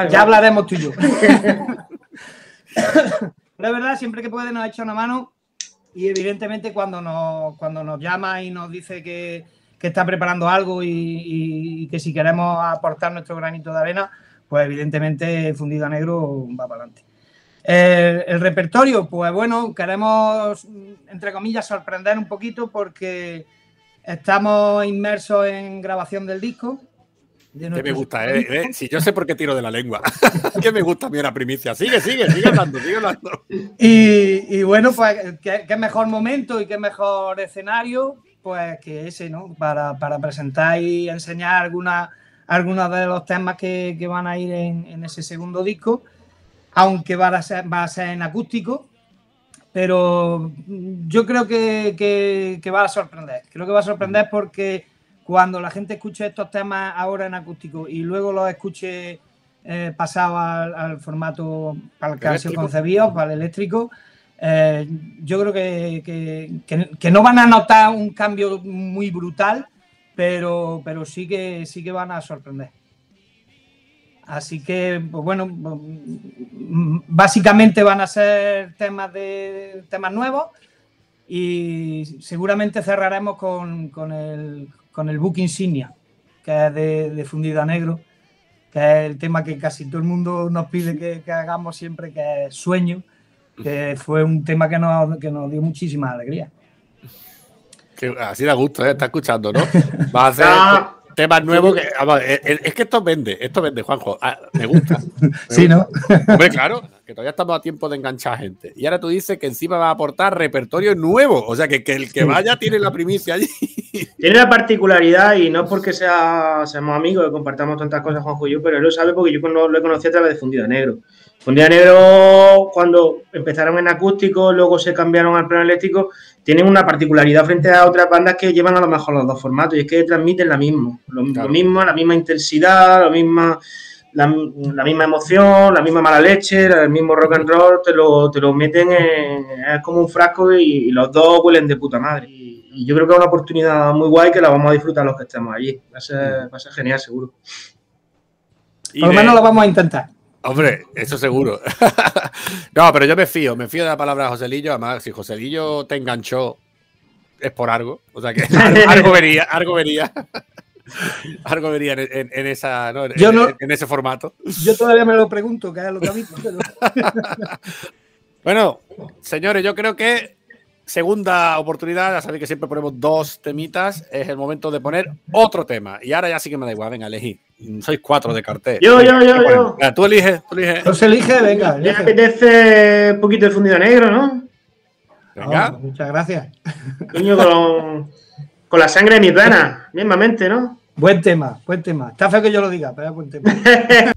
ya hablaremos tú y yo. [LAUGHS] Pero es verdad, siempre que puede nos echa una mano y evidentemente cuando nos, cuando nos llama y nos dice que, está preparando algo y, que si queremos aportar nuestro granito de arena, pues evidentemente Fundido a Negro va para adelante. El, repertorio, pues bueno, queremos, entre comillas, sorprender un poquito porque estamos inmersos en grabación del disco. Que me gusta, ¿eh? ¿eh? Si yo sé por qué tiro de la lengua. [LAUGHS] que me gusta a mí la primicia. Sigue, sigue, sigue hablando, sigue hablando. Y, bueno, pues qué, mejor momento y qué mejor escenario, pues que ese, ¿no? Para, presentar y enseñar algunos de los temas que, van a ir en ese segundo disco aunque va a ser, va a ser en acústico, pero yo creo que, va a sorprender. Creo que va a sorprender porque cuando la gente escuche estos temas ahora en acústico y luego los escuche eh, pasado al, formato para el que concebido, para el eléctrico, eh, yo creo que, que, no van a notar un cambio muy brutal, pero, pero sí, que, sí que van a sorprender. Así que, pues bueno, básicamente van a ser temas de temas nuevos y seguramente cerraremos con, el, con el book insignia, que es de, Fundida Negro, que es el tema que casi todo el mundo nos pide que, hagamos siempre, que es Sueño, que fue un tema que nos, que nos dio muchísima alegría. así da gusto, ¿eh? está escuchando, ¿no? [LAUGHS] Va a hacer, temas nuevos que. es, que esto vende, esto vende, Juanjo. Ah, me gusta. [LAUGHS] sí, ¿no? Hombre, claro, que todavía estamos a tiempo de enganchar gente. Y ahora tú dices que encima va a aportar repertorio nuevo. O sea, que, el que vaya tiene la primicia allí. [LAUGHS] Tiene la particularidad, y no porque sea, seamos amigos y compartamos tantas cosas, Juanjo y yo, pero él lo sabe porque yo lo he conocido a través de Fundida Negro. Fundida Negro, cuando empezaron en acústico, luego se cambiaron al plano eléctrico, tienen una particularidad frente a otras bandas que llevan a lo mejor los dos formatos y es que transmiten la misma, lo, mismo, la misma intensidad, la misma, la, misma emoción, la misma mala leche, el mismo rock and roll, te lo, te lo meten en, es como un frasco y, los dos huelen de puta madre. Y, yo creo que es una oportunidad muy guay que la vamos a disfrutar los que estemos allí. Va a ser, va a ser genial, seguro. Por lo menos lo vamos a intentar. Hombre, eso seguro. [LAUGHS] no, pero yo me fío, me fío de la palabra de Joselillo. Además, si Joselillo te enganchó, es por algo. O sea que [LAUGHS] algo vería, algo vería. [LAUGHS] Algo vería en, esa, ¿no? en, ese formato. Yo todavía me lo pregunto, que es lo que ha visto. bueno, señores, yo creo que segunda oportunidad, ya sabéis que siempre ponemos dos temitas, es el momento de poner otro tema. Y ahora ya sí que me da igual, venga, elegí. Sois cuatro de cartel. Yo, yo, yo, yo. tú eliges, tú eliges. Pues elige, venga. Me apetece un poquito de fundido negro, ¿no? Venga. Oh, muchas gracias. Coño, con, con la sangre de mis venas, mismamente, ¿no? Buen tema, buen tema. Está feo que yo lo diga, pero es buen tema. [LAUGHS]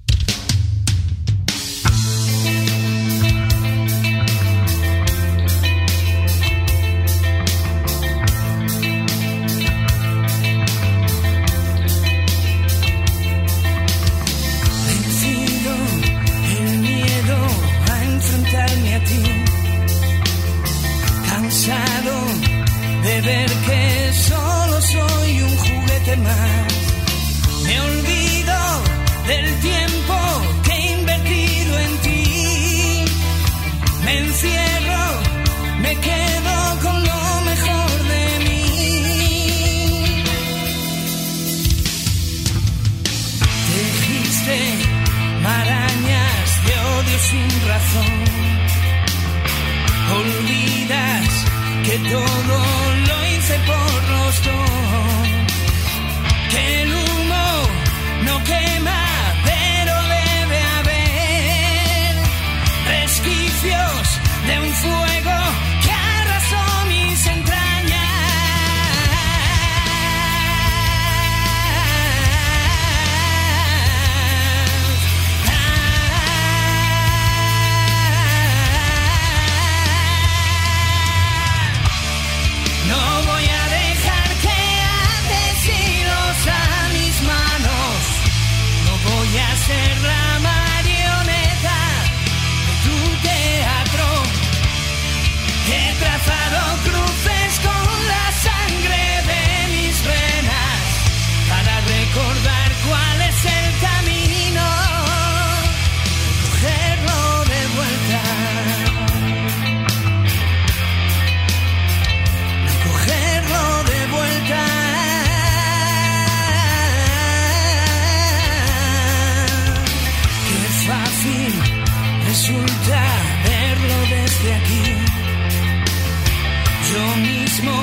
Resulta verlo desde aquí. Yo mismo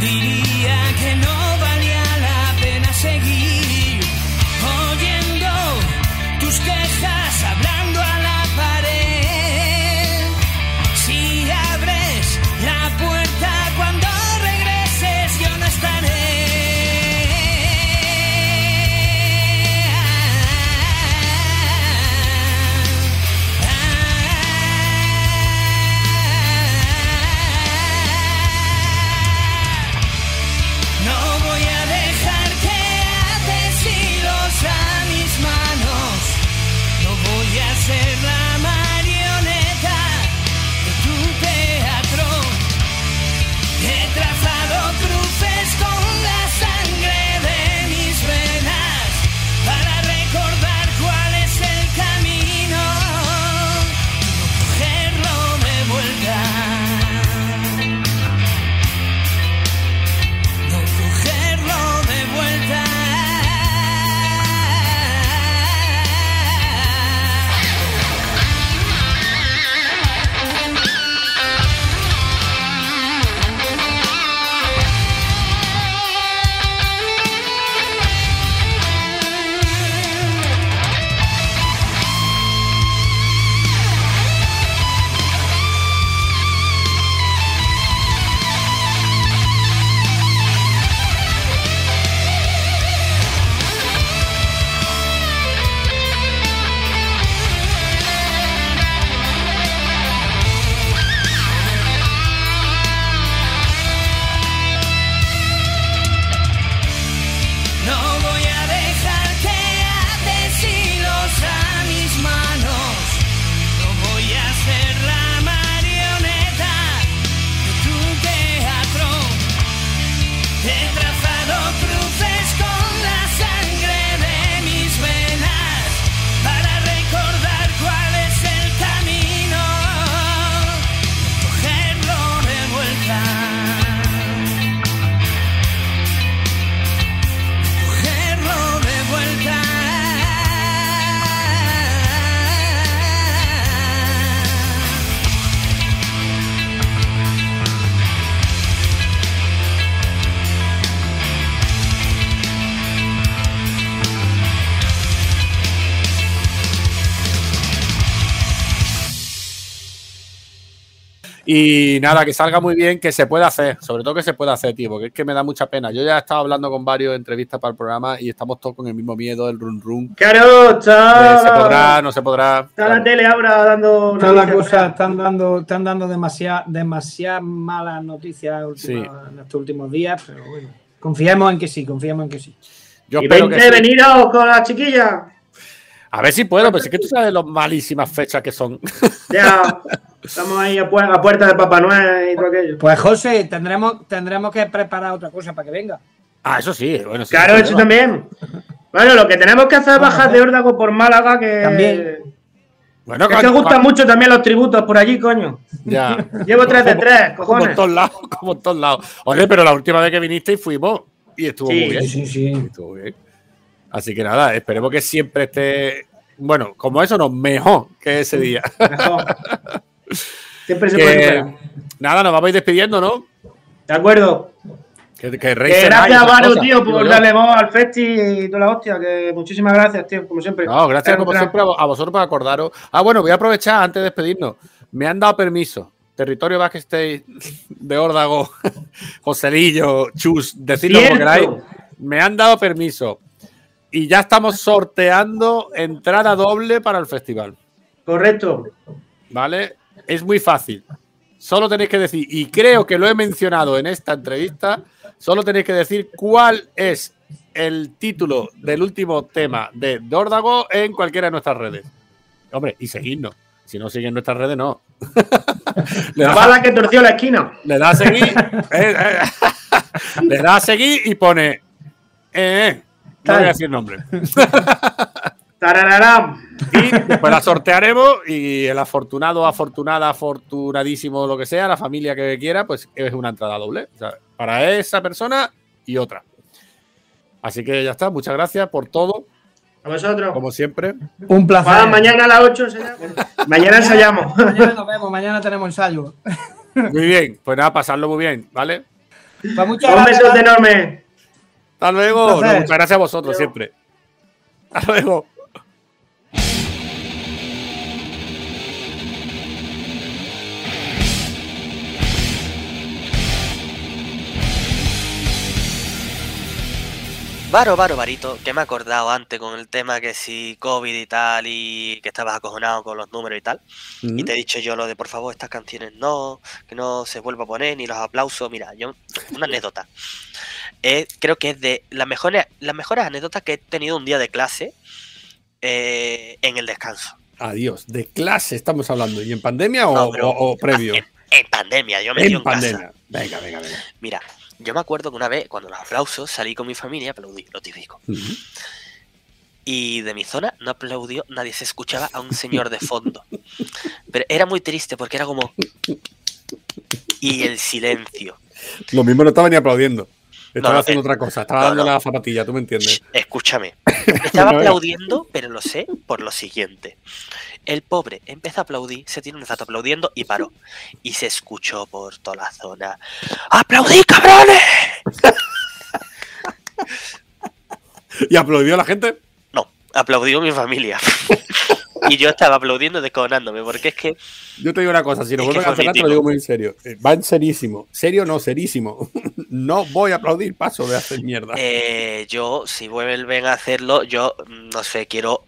diría que no valía la pena seguir oyendo tus quejas hablar. Y nada, que salga muy bien, que se pueda hacer, sobre todo que se pueda hacer, tío, porque es que me da mucha pena. Yo ya he estado hablando con varios entrevistas para el programa y estamos todos con el mismo miedo del run run. Claro, está. se podrá, no se podrá. Está la tele ahora dando. Todas las cosas están dando, están dando demasiadas demasiadas malas noticias en estos últimos días, pero bueno. Confiemos en que sí, confiemos en que sí. Yo y espero que sí. venidos con la chiquilla. A ver si puedo, pero es que tú [LAUGHS] sabes las malísimas fechas que son. [LAUGHS] Ya, estamos ahí a, puerta de Papá Noel y todo aquello. Pues José, tendremos, tendremos que preparar otra cosa para que venga. Ah, eso sí, bueno, sí. Claro, eso también. Bueno, lo que tenemos que hacer es bajar de órdago por Málaga, que. También. Bueno, es que gustan mucho también los tributos por allí, coño. Ya. [LAUGHS] Llevo 3 de 3, cojones. Como en todos lados, como en todos lados. Oye, pero la última vez que viniste y fuimos y estuvo sí, muy bien. Sí, sí, Estuvo bien. Así que nada, esperemos que siempre esté, bueno, como eso no, mejor que ese día. Mejor. siempre se puede Nada, nos vamos a ir despidiendo, ¿no? De acuerdo. Que, que, gracias, Varo, tío, por darle voz al festi y toda la hostia. Que muchísimas gracias, tío, como siempre. No, gracias como siempre a vosotros por acordaros. Ah, bueno, voy a aprovechar antes de despedirnos. Me han dado permiso. Territorio backstage de Órdago, [LAUGHS] Joselillo, Chus, decirlo como queráis. Me han dado permiso y ya estamos sorteando entrada doble para el festival. Correcto. ¿Vale? Es muy fácil. Solo tenéis que decir, y creo que lo he mencionado en esta entrevista, solo tenéis que decir cuál es el título del último tema de Dórdago en cualquiera de nuestras redes. Hombre, y seguidnos. Si no siguen nuestras redes, no. le [LAUGHS] da, la que torció la esquina. Le da a seguir. Eh, eh, [LAUGHS] le da a seguir y pone. Eh, no voy a decir nombre. [LAUGHS] y después la sortearemos y el afortunado, afortunada, afortunadísimo, lo que sea, la familia que quiera, pues es una entrada doble. para esa persona y otra. Así que ya está, muchas gracias por todo. A vosotros. Como siempre. Un placer. mañana a las 8 Mañana ensayamos. [LAUGHS] mañana nos vemos, mañana tenemos ensayo. Muy bien, pues nada, pasarlo muy bien, ¿vale? Pues Un beso enorme. Hasta luego. muchas gracias a vosotros siempre. Hasta luego. Varo, varo, varito, que me he acordado antes con el tema que si COVID y tal, y que estabas acojonado con los números y tal. Y te he dicho yo lo de por favor, estas canciones no, que no se vuelva a poner, ni los aplausos. Mira, yo, una anécdota. Creo que es de las mejores, las mejores anécdotas que he tenido un día de clase eh, en el descanso. Adiós, de clase estamos hablando, ¿y en pandemia o, previo? En, pandemia, yo me en, en pandemia. Venga, venga, venga. Mira, yo me acuerdo que una vez, cuando los aplausos, salí con mi familia, aplaudí, lo típico. Y de mi zona no aplaudió, nadie se escuchaba a un señor de [LAUGHS] fondo. Pero era muy triste porque era como. Y el silencio. Lo mismo no estaba ni aplaudiendo. Estaba haciendo eh, otra cosa, estaba dando la zapatilla, tú me entiendes. Escúchame. [LAUGHS] Estaba aplaudiendo, pero lo sé por lo siguiente. El pobre empezó a aplaudir, se tiene un rato aplaudiendo y paró. Y se escuchó por toda la zona. ¡Aplaudí, cabrones! [LAUGHS] ¿Y aplaudió la gente? No, aplaudió mi familia. [LAUGHS] y yo estaba aplaudiendo desconándome, porque es que. Yo te digo una cosa, si no vuelves a cancelar, te lo digo muy en serio. Eh, va en serísimo. Serio, no, serísimo. No voy a aplaudir, paso de hacer mierda. Eh, yo, si vuelven a hacerlo, yo mm, no sé, quiero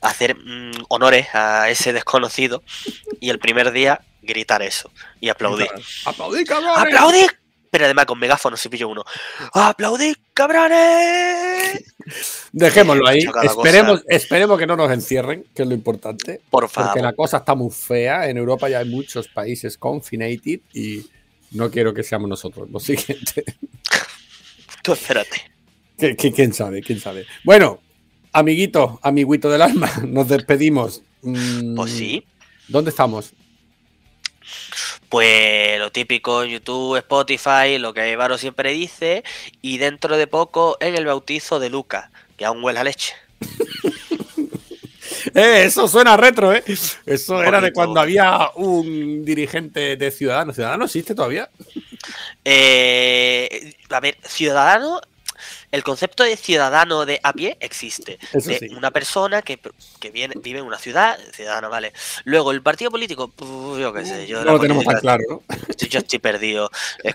hacer mm, honores a ese desconocido y el primer día gritar eso y aplaudir. ¡Aplaudir, cabrones! ¡Aplaudir! Pero además con megáfono si pillo uno. ¡Aplaudir, cabrones! Dejémoslo ahí. Esperemos, esperemos que no nos encierren, que es lo importante. Por favor. Porque la cosa está muy fea. En Europa ya hay muchos países confinated y no quiero que seamos nosotros lo siguiente. Tú espérate. quién sabe? ¿Quién sabe? Bueno, amiguito, amiguito del alma, [LAUGHS] nos despedimos. Mm, pues sí. ¿Dónde estamos? Pues lo típico, YouTube, Spotify, lo que Varo siempre dice, y dentro de poco en el bautizo de Lucas, que aún huele a leche. [LAUGHS] [LAUGHS] Eh, eso suena retro, ¿eh? Eso era de cuando había un dirigente de Ciudadanos. ¿Ciudadanos existe todavía? Eh, a ver, Ciudadanos el concepto de ciudadano de a pie existe. Eso de sí. una persona que, que viene, vive en una ciudad, ciudadano, vale. Luego, el partido político, yo qué sé, yo No lo tenemos tan claro, ¿no? yo estoy perdido. [LAUGHS]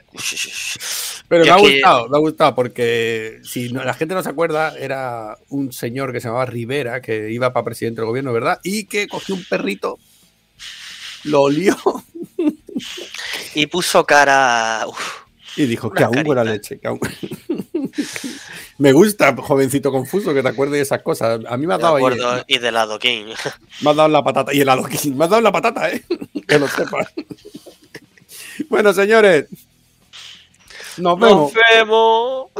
Pero Yo me ha que- gustado, me ha gustado porque si no- la gente no se acuerda, era un señor que se llamaba Rivera, que iba para presidente del gobierno, ¿verdad? Y que cogió un perrito, lo olió Y puso cara. uf, y dijo que aún buena leche. Que aún... [LAUGHS] me gusta, jovencito confuso, que te acuerdes de esas cosas. A mí me has dado ahí, acuerdo, y de lado King. [LAUGHS] me has dado la patata y el adoquín. Me has dado la patata, ¿eh? [LAUGHS] que lo sepas. [LAUGHS] bueno, señores. Nos vemos. Nos vemos.